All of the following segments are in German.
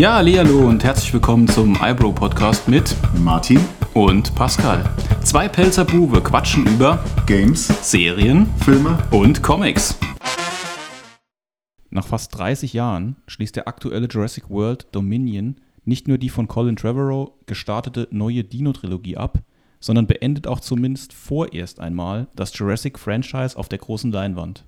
Ja, hallo und herzlich willkommen zum iBro Podcast mit Martin, und Pascal. Zwei Pelzer Bube quatschen über Games, Serien Filme und Comics. Nach fast 30 Jahren schließt der aktuelle Jurassic World Dominion nicht nur die von Colin Trevorrow gestartete neue Dino-Trilogie ab, sondern beendet auch zumindest vorerst einmal das Jurassic-Franchise auf der großen Leinwand.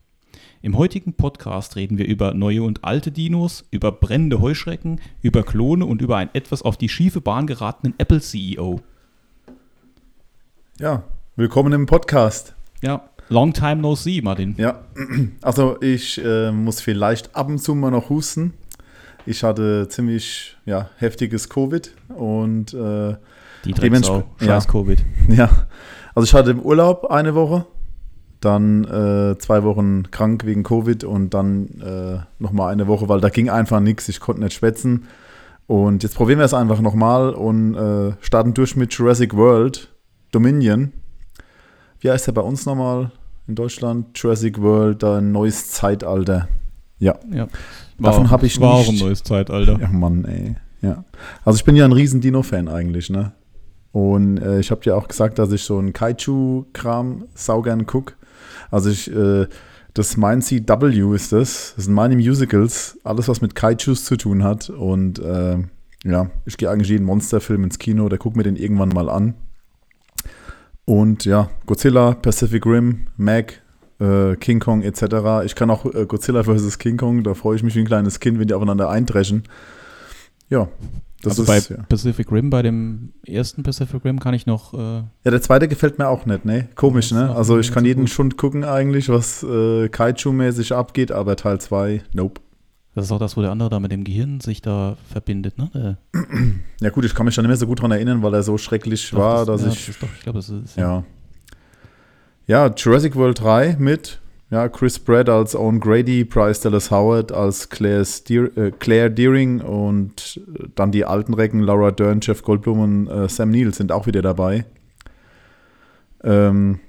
Im heutigen Podcast reden wir über neue und alte Dinos, über brennende Heuschrecken, über Klone und über einen etwas auf die schiefe Bahn geratenen Apple-CEO. Ja, willkommen im Podcast. Ja, long time no see, Martin. Ja, also ich äh, muss vielleicht ab und zu mal noch husten. Ich hatte ziemlich ja, heftiges Covid und äh, die Drecksau, scheiß ja, Covid. Ja, also ich hatte im Urlaub eine Woche, dann äh, zwei Wochen krank wegen Covid und dann äh, nochmal eine Woche, weil da ging einfach nichts, ich konnte nicht schwätzen. Und jetzt probieren wir es einfach nochmal und äh, starten durch mit Jurassic World Dominion. Wie heißt der bei uns nochmal in Deutschland? Jurassic World, ein neues Zeitalter. Ja. ja. Davon habe ich war nicht. War auch ein neues Zeitalter. Ja, Mann, ey. Ja. Also ich bin ja ein riesen Dino-Fan eigentlich, ne? Und äh, ich habe dir auch gesagt, dass ich so einen Kaiju-Kram saugern gucke. Also ich, äh, das mein CW ist das. Das sind meine Musicals. Alles, was mit Kaijus zu tun hat. Und äh, ja, ich gehe eigentlich jeden Monsterfilm ins Kino, der guckt mir den irgendwann mal an. Und ja, Godzilla, Pacific Rim, Mac, äh, King Kong etc. Ich kann auch äh, Godzilla vs. King Kong, da freue ich mich wie ein kleines Kind, wenn die aufeinander eindreschen. Ja, das also ist, bei ja. Pacific Rim, bei dem ersten Pacific Rim kann ich noch. Äh ja, der zweite gefällt mir auch nicht, ne? Komisch, ne? Also ich kann jeden gut. Schund gucken eigentlich, was äh, Kaiju-mäßig abgeht, aber Teil 2, nope. Das ist auch das, wo der andere da mit dem Gehirn sich da verbindet, ne? ja gut, ich kann mich da nicht mehr so gut dran erinnern, weil er so schrecklich doch, war, das, dass ja, ich. Doch, ich glaube, das ist. Ja. ja. Jurassic World 3 mit ja, Chris Pratt als Owen Grady, Bryce Dallas Howard als Claire, Steer, äh, Claire Deering und dann die alten Recken, Laura Dern, Jeff Goldblum und äh, Sam Neill sind auch wieder dabei. Ähm,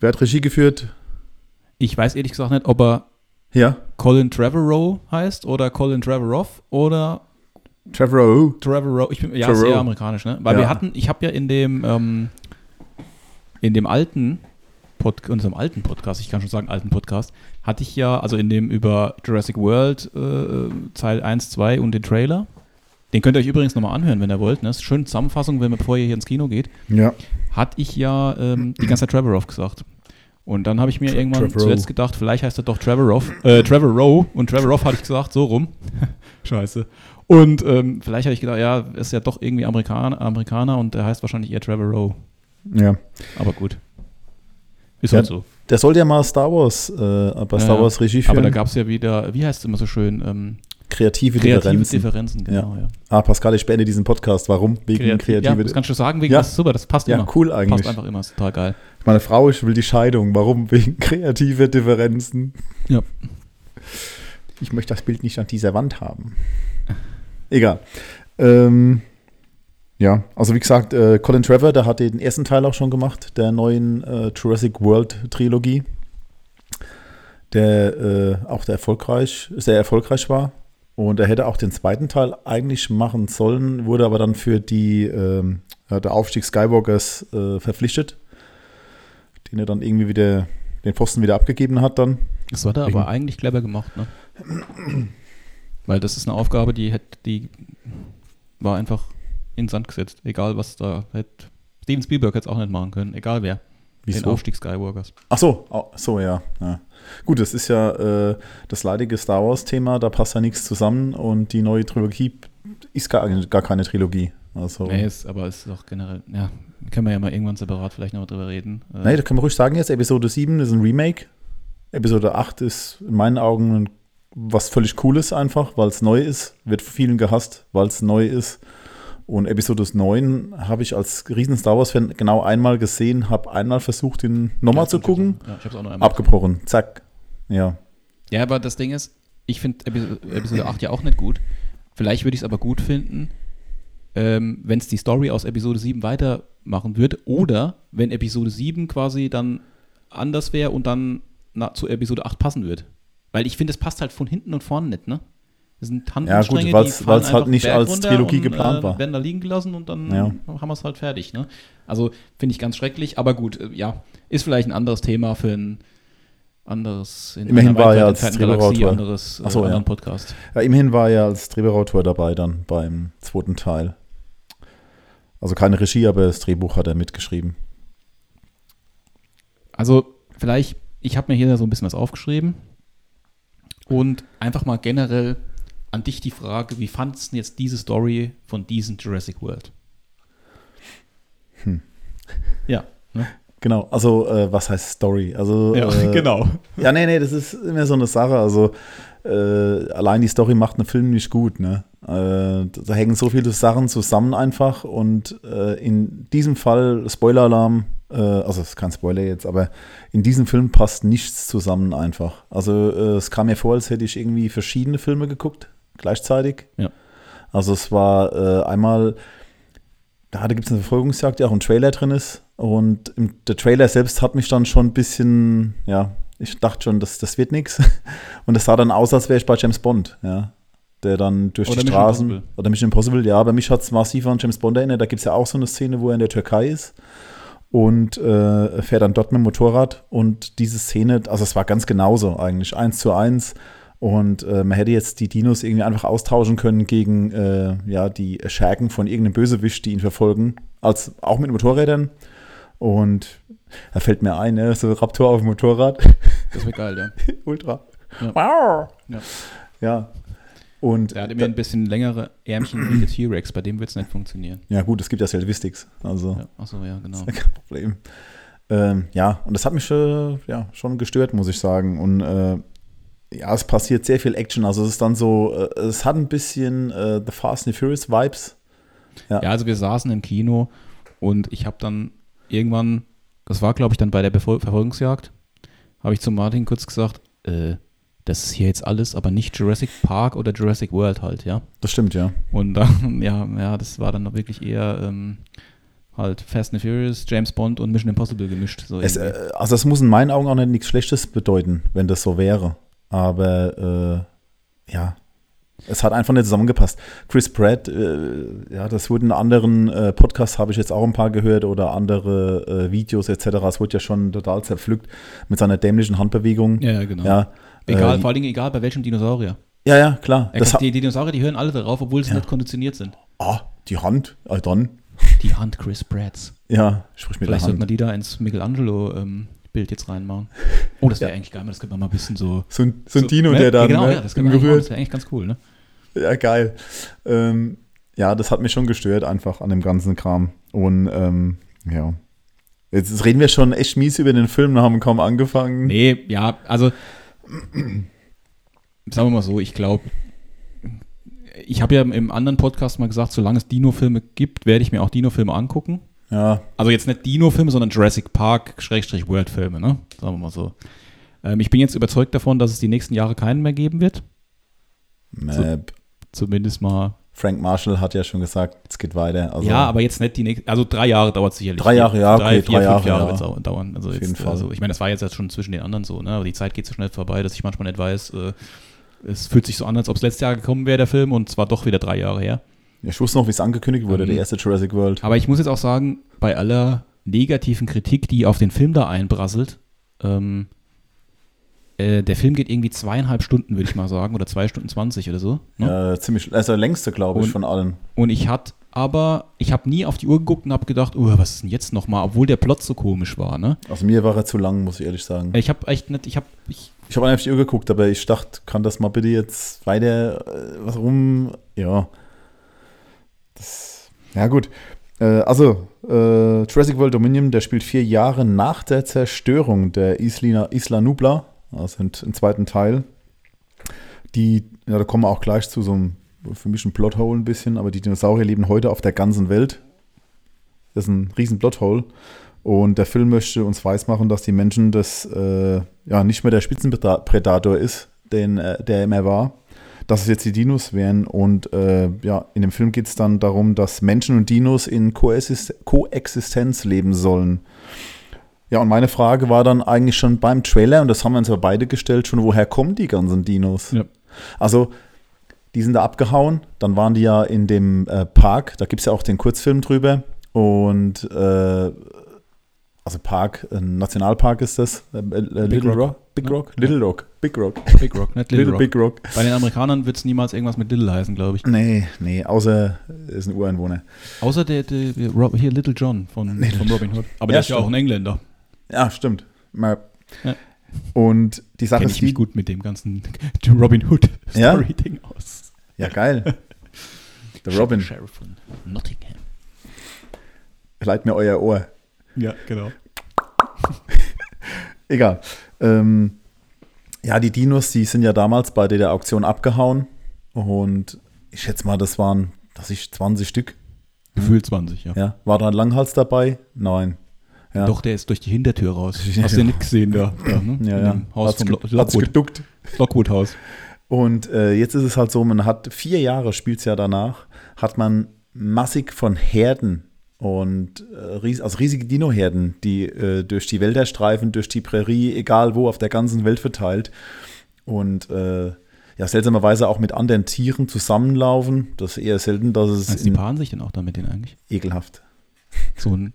wer hat Regie geführt? Ich weiß ehrlich gesagt nicht, ob er ja. Colin Trevorrow heißt oder Colin Trevorrow oder Trevorrow. Trevorrow. Ich bin ja Trevorrow. sehr amerikanisch, ne? Weil ja. wir hatten, ich habe ja in dem ähm, in dem alten Pod, unserem alten Podcast, ich kann schon sagen alten Podcast, hatte ich ja, also in dem über Jurassic World äh, Teil 1, 2 und den Trailer. Den könnt ihr euch übrigens nochmal anhören, wenn ihr wollt. Ne? Das ist eine schöne Zusammenfassung, wenn bevor ihr hier ins Kino geht. Ja. Hatte ich ja ähm, die ganze Zeit Trevorrow gesagt. Und dann habe ich mir Tra irgendwann Trevor zuletzt gedacht, vielleicht heißt er doch Trevor Rowe, äh, Trevor Rowe. Und Trevor Rowe hatte ich gesagt, so rum. Scheiße. Und ähm, vielleicht habe ich gedacht, ja, ist ja doch irgendwie Amerikaner, Amerikaner und der heißt wahrscheinlich eher Trevor Rowe. Ja. Aber gut. Ist ja, halt so. Der sollte ja mal Star Wars, äh, bei Star ja, Wars Regie führen. Aber da gab es ja wieder, wie heißt es immer so schön? Ähm, kreative, kreative Differenzen. Differenzen genau, ja. ja. Ah, Pascal, ich beende diesen Podcast. Warum? Wegen Kreativ, kreative Ja, das kannst du sagen, wegen ja. das ist super, das passt ja, immer. Ja, cool eigentlich. Passt einfach immer, ist total geil. Meine Frau, ich will die Scheidung. Warum? Wegen kreativer Differenzen. Ja. Ich möchte das Bild nicht an dieser Wand haben. Egal. Ähm, ja, also wie gesagt, äh, Colin Trevor, der hat den ersten Teil auch schon gemacht, der neuen äh, Jurassic World Trilogie, der äh, auch der erfolgreich, sehr erfolgreich war. Und er hätte auch den zweiten Teil eigentlich machen sollen, wurde aber dann für die, ähm, der Aufstieg Skywalkers äh, verpflichtet, den er dann irgendwie wieder, den Posten wieder abgegeben hat dann. Das war da aber eigentlich clever gemacht, ne? Weil das ist eine Aufgabe, die hätte, die war einfach in Sand gesetzt. Egal was da hätte. Steven Spielberg hätte es auch nicht machen können, egal wer. Wieso? Den Aufstieg Skywalkers. Ach so, oh, so ja. ja. Gut, das ist ja äh, das leidige Star Wars-Thema, da passt ja nichts zusammen und die neue Trilogie ist gar, gar keine Trilogie. Also, nee, ist, aber es ist auch generell, ja, können wir ja mal irgendwann separat vielleicht noch drüber reden. Äh, nee, da können wir ruhig sagen jetzt, Episode 7 ist ein Remake. Episode 8 ist in meinen Augen was völlig Cooles einfach, weil es neu ist. Wird von vielen gehasst, weil es neu ist. Und Episode 9 habe ich als riesen Star Wars-Fan genau einmal gesehen, habe einmal versucht, ihn nochmal ja, zu gucken. Ja, ich auch noch einmal abgebrochen. Gesehen. Zack. Ja. Ja, aber das Ding ist, ich finde Episode, Episode 8 ja auch nicht gut. Vielleicht würde ich es aber gut finden, ähm, wenn es die Story aus Episode 7 weitermachen würde. Oder wenn Episode 7 quasi dann anders wäre und dann na, zu Episode 8 passen würde. Weil ich finde, es passt halt von hinten und vorne nicht, ne? Das sind Ja, gut, fallen weil's halt nicht als Trilogie und, geplant äh, war. Werden da liegen gelassen und dann Ja. haben wir es halt fertig. Ne? Also finde ich ganz schrecklich, aber gut, äh, ja, ist vielleicht ein anderes Thema für ein anderes, in Immerhin war er als Galaxie, Drehbuchautor. anderes, äh, so, ja. Podcast. Ja, immerhin war er als Drehbuchautor dabei dann beim zweiten Teil. Also keine Regie, aber das Drehbuch hat er mitgeschrieben. Also vielleicht, ich habe mir hier so ein bisschen was aufgeschrieben und einfach mal generell an dich die Frage, wie fandest du jetzt diese Story von diesem Jurassic World? Hm. Ja, ne? Genau, also äh, was heißt Story? Also äh, genau. Ja, nee, nee, das ist immer so eine Sache. Also äh, allein die Story macht einen Film nicht gut. Ne? Äh, da hängen so viele Sachen zusammen einfach und äh, in diesem Fall Spoiler-Alarm. Äh, also es ist kein Spoiler jetzt, aber in diesem Film passt nichts zusammen einfach. Also es kam mir vor, als hätte ich irgendwie verschiedene Filme geguckt gleichzeitig. Ja. Also es war äh, einmal da gibt es eine Verfolgungsjagd, die auch im Trailer drin ist. Und im, der Trailer selbst hat mich dann schon ein bisschen, ja, ich dachte schon, das, das wird nichts. Und es sah dann aus, als wäre ich bei James Bond, ja. Der dann durch Oder die Straßen. Impossible. Oder Mission Impossible, ja, aber mich hat es massiv an James Bond erinnert. Da gibt es ja auch so eine Szene, wo er in der Türkei ist und äh, fährt dann dort mit dem Motorrad. Und diese Szene, also es war ganz genauso eigentlich, eins zu eins. Und äh, man hätte jetzt die Dinos irgendwie einfach austauschen können gegen äh, ja, die Schergen von irgendeinem Bösewicht, die ihn verfolgen. Als, auch mit Motorrädern. Und da fällt mir ein, ne, so Raptor auf dem Motorrad. Das wäre geil, ja. Ultra. Ja. Wow. Ja. ja. Und Der hat immer ein bisschen längere Ärmchen wie der T-Rex, bei dem wird es nicht funktionieren. ja, gut, es gibt ja Selvistics. Also Ja, achso, ja, genau. kein Problem. Ähm, ja, und das hat mich äh, ja, schon gestört, muss ich sagen. Und äh, ja, es passiert sehr viel Action. Also es ist dann so, äh, es hat ein bisschen äh, The Fast and the Furious Vibes. Ja, also wir saßen im Kino und ich habe dann irgendwann, das war glaube ich dann bei der Befol Verfolgungsjagd, habe ich zu Martin kurz gesagt, äh, das ist hier jetzt alles, aber nicht Jurassic Park oder Jurassic World halt, ja. Das stimmt, ja. Und dann, ja, ja, das war dann wirklich eher ähm, halt Fast and Furious, James Bond und Mission Impossible gemischt. So Es, äh, also es muss in meinen Augen auch nicht nichts Schlechtes bedeuten, wenn das so wäre. Aber äh, ja, es hat einfach nicht zusammengepasst. Chris Pratt, äh, ja, das wurde in anderen äh, Podcasts, habe ich jetzt auch ein paar gehört, oder andere äh, Videos etc. Es wurde ja schon total zerpflückt mit seiner dämlichen Handbewegung. ja, ja, genau. Ja, egal, äh, vor allen Dingen egal bei welchem Dinosaurier. ja, ja, klar. Kann- hat, die Dinosaurier, die hören alle darauf, obwohl sie Ja. nicht konditioniert sind. ah, die Hand, ah, dann. Die Hand Chris Pratts. Ja, sprich mit Vielleicht der sollten wir Hand. die da ins Michelangelo-Bild jetzt reinmachen. Oh, das wäre eigentlich geil, das könnte man mal ein bisschen so. So ein, so ein Dino, ne? der dann Genau, ne, ja, das, eigentlich machen, gerührt. das wäre eigentlich ganz cool, ne? Ja, geil. Ähm, ja, das hat mich schon gestört einfach an dem ganzen Kram. Und ähm, ja. Jetzt reden wir schon echt mies über den Film, haben kaum angefangen. Nee, ja, also. sagen wir mal so, ich glaube. Ich habe ja im anderen Podcast mal gesagt, solange es Dino-Filme gibt, werde ich mir auch Dino-Filme angucken. Ja, Also jetzt nicht Dino-Filme, sondern Jurassic Park-World-Filme, ne? Sagen wir mal so. Ähm, ich bin jetzt überzeugt davon, dass es die nächsten Jahre keinen mehr geben wird. Map. Zumindest mal. Frank Marshall hat ja schon gesagt, es geht weiter. Also, ja, aber jetzt nicht die nächsten. Also drei Jahre dauert es sicherlich. Drei Jahre, ja, drei, okay, vier, drei fünf Jahre, Jahre ja. wird es dauern. Also Auf jetzt, jeden Fall. Also ich meine, das war jetzt ja schon zwischen den anderen so, ne? Aber die Zeit geht so schnell vorbei, dass ich manchmal nicht weiß. Äh, es fühlt sich so an, als ob es letztes Jahr gekommen wäre, der Film, und zwar doch wieder drei Jahre her. Ich wusste noch, wie es angekündigt wurde, Ähm, der erste Jurassic World. Aber ich muss jetzt auch sagen, bei aller negativen Kritik, die auf den Film da einprasselt, ähm, äh, der Film geht irgendwie zweieinhalb Stunden, würde ich mal sagen, oder zwei Stunden zwanzig oder so. Ne? Ja, ziemlich, also der längste, glaube ich, Und- von allen. Und ich hatte aber, ich habe nie auf die Uhr geguckt und habe gedacht, oh, was ist denn jetzt nochmal, obwohl der Plot so komisch war, ne? Also mir war er zu lang, muss ich ehrlich sagen. Ich habe echt nicht, ich habe, ich, Ich habe einfach auf die Uhr geguckt, aber ich dachte, kann das mal bitte jetzt weiter, äh, was rum, ja. Das, ja gut. Äh, also, äh, Jurassic World Dominion, der spielt vier Jahre nach der Zerstörung der Isla, Isla Nubla, also im, im zweiten Teil. Die, ja, da kommen wir auch gleich zu so einem, für mich ein Plothole ein bisschen, aber die Dinosaurier leben heute auf der ganzen Welt. Das ist ein riesen Plothole. Und der Film möchte uns weismachen, dass die Menschen das äh, ja nicht mehr der Spitzenpredator ist, den, äh, der er immer war. Dass es jetzt die Dinos wären. Und äh, ja, in dem Film geht es dann darum, dass Menschen und Dinos in Koexist Koexistenz leben sollen. Ja, und meine Frage war dann eigentlich schon beim Trailer, und das haben wir uns ja beide gestellt, schon, woher kommen die ganzen Dinos? Ja. Also, die sind da abgehauen. Dann waren die ja in dem äh, Park, da gibt es ja auch den Kurzfilm drüber. Und äh, also Park, ein Nationalpark ist das. Äh, äh, Little Rock. Rock. Big Ja. Rock? Little Rock. Big Rock. Big Rock, nicht Little, Little, Rock. Big Rock. Bei den Amerikanern wird es niemals irgendwas mit Little heißen, glaube ich. Nee, nee, außer ist ein Ureinwohner. Außer der, der, der Rob- hier Little John von, Nee, von Robin Hood. Aber Ja, der ist ja auch ein Engländer. Ja, stimmt. Mal. Ja. Und die Sache Kenne ist ich mich gut mit dem ganzen Robin Hood Ja? Aus. ja geil. Der Robin, Sheriff von Nottingham. leiht mir euer Ohr. Ja, genau. Egal. Ähm, ja, die Dinos, die sind ja damals bei der Auktion abgehauen. Und ich schätze mal, das waren, das ist 20 Stück. Gefühlt 20, ja. Ja. War da ein Langhals dabei? Nein. Ja. Doch, der ist durch die Hintertür raus. Ja. Hast du ja nicht gesehen da. da ne? Ja, ja. Haus Hat's vom geduckt. Lockwood Haus. Und äh, jetzt ist es halt so, man hat vier Jahre, spielt es ja danach, hat man massig von Herden und äh, also riesige Dino-Herden, die äh, durch die Wälder streifen, durch die Prärie, egal wo, auf der ganzen Welt verteilt. Und äh, ja, seltsamerweise auch mit anderen Tieren zusammenlaufen. Das ist eher selten, dass es Also die paaren sich denn auch da mit denen eigentlich? ekelhaft. So ein,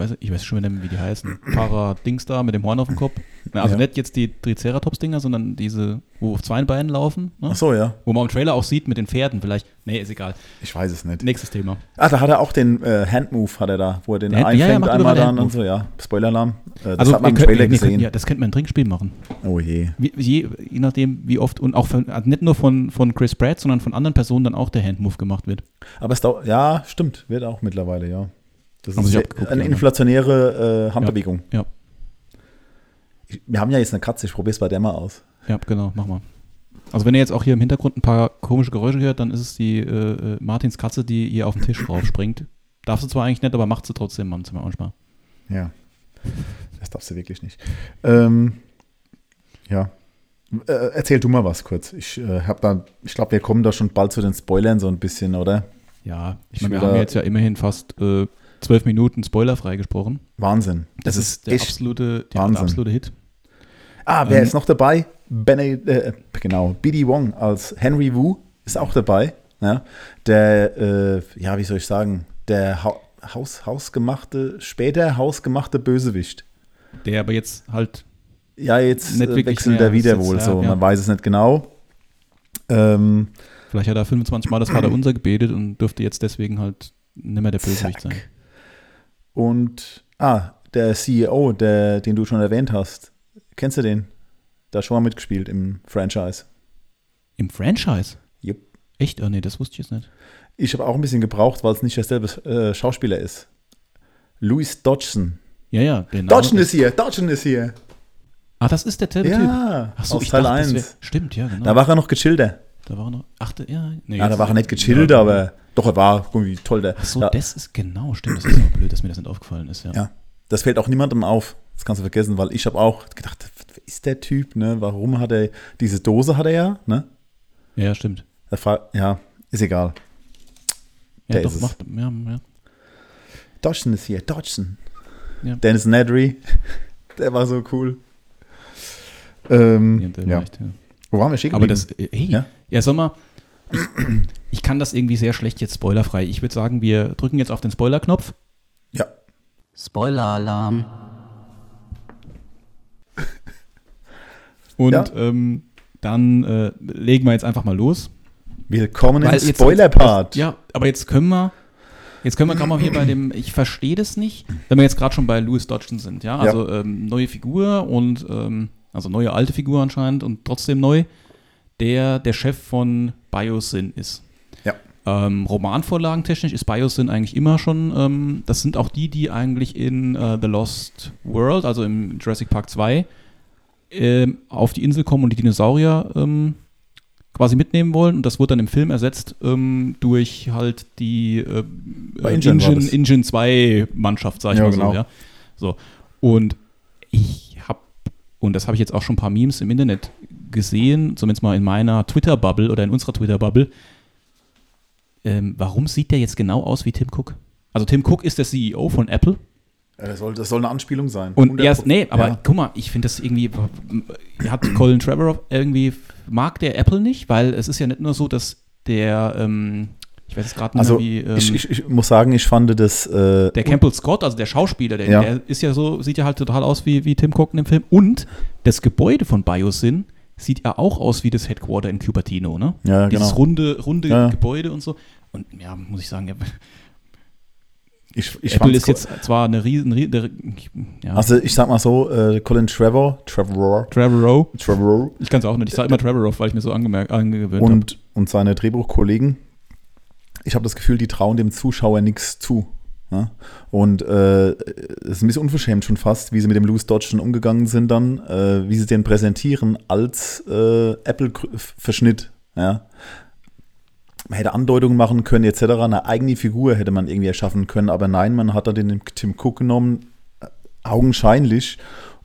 weiß ich, weiß schon wieder nicht, wie die heißen. Para-Dings da mit dem Horn auf dem Kopf. Na, also Ja. nicht jetzt die Triceratops-Dinger, sondern diese, wo auf zwei Beinen laufen. Ne? Ach so, ja, Wo man im Trailer auch sieht mit den Pferden vielleicht. Nee, ist egal. ich weiß es nicht. Nächstes Thema. Ah, da hat er auch den äh, Handmove, hat er da, wo er den ja, ja, einfängt macht einmal dann und so, ja. Spoiler-Alarm. Äh, das also hat man im können- Trailer gesehen. Ja, das könnte man ein Trinkspiel machen. Oh je. Wie, je, je nachdem, wie oft und auch von, also nicht nur von, von Chris Pratt, sondern von anderen Personen dann auch der Handmove gemacht wird. Aber es dauert, ja, stimmt, wird auch mittlerweile, ja. Das Haben ist abgeguckt, eine ja, ne? inflationäre äh, Handbewegung. Ja. Ich, wir haben ja jetzt eine Katze, ich probiere es bei der mal aus. Ja, genau, mach mal. Also wenn ihr jetzt auch hier im Hintergrund ein paar komische Geräusche hört, dann ist es die äh, äh, Martins Katze, die ihr auf den Tisch raufspringt. Darf sie zwar eigentlich nicht, aber macht sie trotzdem manchmal. manchmal. Ja. Das darfst du wirklich nicht. Ähm, ja. Äh, erzähl du mal was kurz. Ich äh, habe da, ich glaube, wir kommen da schon bald zu den Spoilern so ein bisschen, oder? Ja, ich meine, wir haben jetzt ja immerhin fast äh, zwölf Minuten spoilerfrei gesprochen. Wahnsinn. Das, ist der absolute, der Wahnsinn. absolute Hit. Ah, wer ähm, ist noch dabei? Bene, äh, genau, B.D. Wong als Henry Wu ist auch dabei. Ja? Der, äh, ja, wie soll ich sagen, der ha Haus, hausgemachte, später hausgemachte Bösewicht. Der aber jetzt halt, Ja, jetzt Nicht äh, wechselt er wieder wohl so. ja. Man weiß es nicht genau. Ähm, vielleicht hat er 25 Mal das Vaterunser gebetet und dürfte jetzt deswegen halt nicht mehr der Bösewicht Zack. sein. Und, ah, der CEO, der, den du schon erwähnt hast. Kennst du den? Da hat schon mal mitgespielt im Franchise. Im Franchise? Jupp. Echt? Oh nee, das wusste ich jetzt nicht. Ich habe auch ein bisschen gebraucht, weil es nicht derselbe äh, Schauspieler ist. Louis Dodgson. Ja, ja. Name Dodgson ist hier, Dodgson ist hier. Ah, das ist der Typ. Ja, Ach so, aus ich Teil dachte, das 1. wär, Stimmt, ja, genau. Da war er noch gechillter. da war er noch. Ach, der- ja. Nee, Ja, da jetzt- war er nicht gechillt, Ja, aber doch, er war irgendwie toll. Der, Ach so, da, das ist genau, stimmt. Das ist auch blöd, dass mir das nicht aufgefallen ist. Ja. Ja. das fällt auch niemandem auf. Das kannst du vergessen, weil ich habe auch gedacht, wer ist der Typ, ne? Warum hat er, diese Dose hat er ja, ne? ja, stimmt. Ja, ist egal. Ja, Der doch, ist macht, ja, ja. Dodgson ist hier, Dodgson. Ja. Dennis Nedry, der war so cool. Ähm, Ja, ja. Wo waren wir stehen Aber das, äh, hey, Ja? ja, sag mal, ich, kann das irgendwie sehr schlecht jetzt spoilerfrei. Ich würde sagen, wir drücken jetzt auf den Spoiler-Knopf. Ja. Spoiler-Alarm. Und Ja. ähm, dann äh, legen wir jetzt einfach mal los. Willkommen im Weil Spoiler-Part. Ja, aber jetzt können wir, jetzt können wir gerade mal hier bei dem, ich verstehe das nicht, wenn wir jetzt gerade schon bei Louis Dodgson sind, ja, also Ähm, neue Figur und, ähm, also neue alte Figur anscheinend und trotzdem neu, der der Chef von Biosyn ist. Ja. Ähm, Romanvorlagentechnisch ist Biosyn eigentlich immer schon, ähm, das sind auch die, die eigentlich in äh, The Lost World, also im Jurassic Park 2, ähm, auf die Insel kommen und die Dinosaurier ähm, quasi mitnehmen wollen. Und das wurde dann im Film ersetzt ähm, durch halt die äh, Bei Engine, das. Engine 2 Mannschaft, sag ich Ja, mal genau. so. Ja? so. Und ich habe, und das habe ich jetzt auch schon ein paar Memes im Internet gesehen, zumindest mal in meiner Twitter-Bubble oder in unserer Twitter-Bubble. Ähm, warum sieht der jetzt genau aus wie Tim Cook? Also Tim Cook ist der CEO von Apple. Das soll, das soll eine Anspielung sein. Und 100%. nee, aber Ja. guck mal, ich finde das irgendwie, hat Colin Trevorrow irgendwie, mag der Apple nicht, weil es ist ja nicht nur so, dass der, ähm, ich weiß jetzt gerade nicht Also, wie, ähm, ich, ich, ich muss sagen, ich fand das. Äh, der Campbell Scott, also der Schauspieler, der, Ja. der ist ja so, sieht ja halt total aus wie, wie Tim Cook im Film. Und das Gebäude von Biosyn sieht ja auch aus wie das Headquarter in Cupertino, ne? Ja, Dieses genau. runde, runde Ja. Gebäude und so. Und ja, muss ich sagen, ja, ich, ich Apple ist jetzt zwar eine riesen, rie- der- ja, Also, ich sag mal so: äh, Colin Trevor, Trevor, Trevorrow. Trevor Ich kann es auch nicht. Ich sage immer Trevorrow, weil ich mir so angemerkt, angewöhnt habe. und, und seine Drehbuchkollegen, ich habe das Gefühl, die trauen dem Zuschauer nichts zu. Ja? Und äh, es ist ein bisschen unverschämt schon fast, wie sie mit dem Louis Dodge umgegangen sind dann, äh, wie sie den präsentieren als äh, Apple-Verschnitt. Ja? Man hätte Andeutungen machen können etc. Eine eigene Figur hätte man irgendwie erschaffen können, aber nein, man hat da den Tim Cook genommen, äh, augenscheinlich,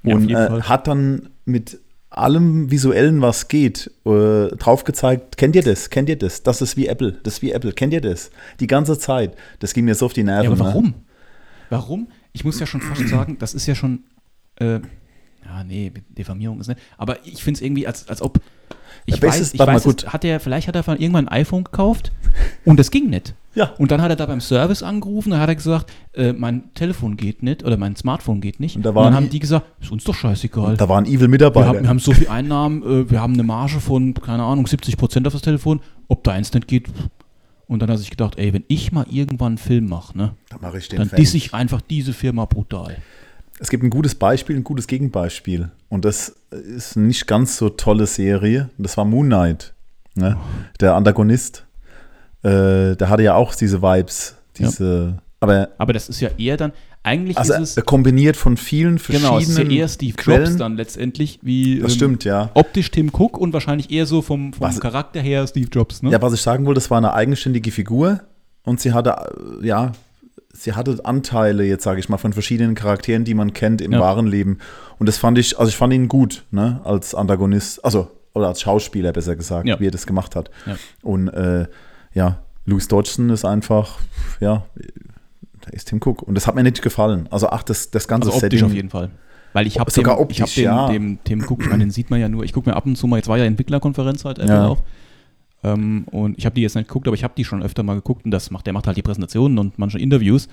Ja, und jeden äh, hat dann mit allem Visuellen, was geht, äh, drauf gezeigt, kennt ihr das, kennt ihr das, das ist wie Apple, das ist wie Apple, kennt ihr das? Die ganze Zeit. Das ging mir so auf die Nerven. Ja, aber ne? warum? Warum? Ich muss ja schon fast sagen, das ist ja schon. Äh, ja, nee, Diffamierung ist nicht. Aber ich finde es irgendwie, als, als ob. Ich weiß, ich warte mal, weiß gut. es- hat er, vielleicht hat er von irgendwann ein iPhone gekauft und das ging nicht. Ja. Und dann hat er da beim Service angerufen, da hat er gesagt, äh, mein Telefon geht nicht oder mein Smartphone geht nicht. Und da Und, waren dann haben die- gesagt, ist uns doch scheißegal. Da war ein evil Wir Mitarbeiter. haben, wir haben so viel Einnahmen, äh, wir haben eine Marge von, keine Ahnung, 70 Prozent auf das Telefon. Ob da eins nicht geht. Und dann hat er sich gedacht, ey, wenn ich mal irgendwann einen Film mache, ne, da mache ich den dann disse ich einfach diese Firma brutal. Es gibt ein gutes Beispiel, ein gutes Gegenbeispiel. Und das ist eine nicht ganz so tolle Serie. Das war Moon Knight. Ne? Der Antagonist. Äh, der hatte ja auch diese Vibes. Diese, Aber Aber das ist ja eher dann, eigentlich also ist äh, es, kombiniert von vielen verschiedenen genau, es ist ja eher Steve Jobs Quellen. dann letztendlich, wie Das ähm, stimmt, ja. optisch Tim Cook und wahrscheinlich eher so vom, vom Was- Charakter her Steve Jobs, ne? Ja, was ich sagen wollte, das war eine eigenständige Figur und sie hatte, äh, ja, sie hatte Anteile, jetzt sage ich mal, von verschiedenen Charakteren, die man kennt im Ja. wahren Leben. Und das fand ich, also ich fand ihn gut, ne, als Antagonist, also, oder als Schauspieler besser gesagt, Ja. wie er das gemacht hat. Ja. Und äh, ja, Louis Dodgson ist einfach, ja, der ist Tim Cook. Und das hat mir nicht gefallen. Also, ach, das, das ganze Also optisch Setting. auf jeden Fall. Weil ich habe Sogar dem, ich hab optisch, dem, ja. dem Tim Cook, ich meine, den sieht man ja nur, ich gucke mir ab und zu mal, jetzt war ja Entwicklerkonferenz halt Apple Ja. auch. Ähm, und ich habe die jetzt nicht geguckt, aber ich habe die schon öfter mal geguckt und das macht, der macht halt die Präsentationen und manche Interviews.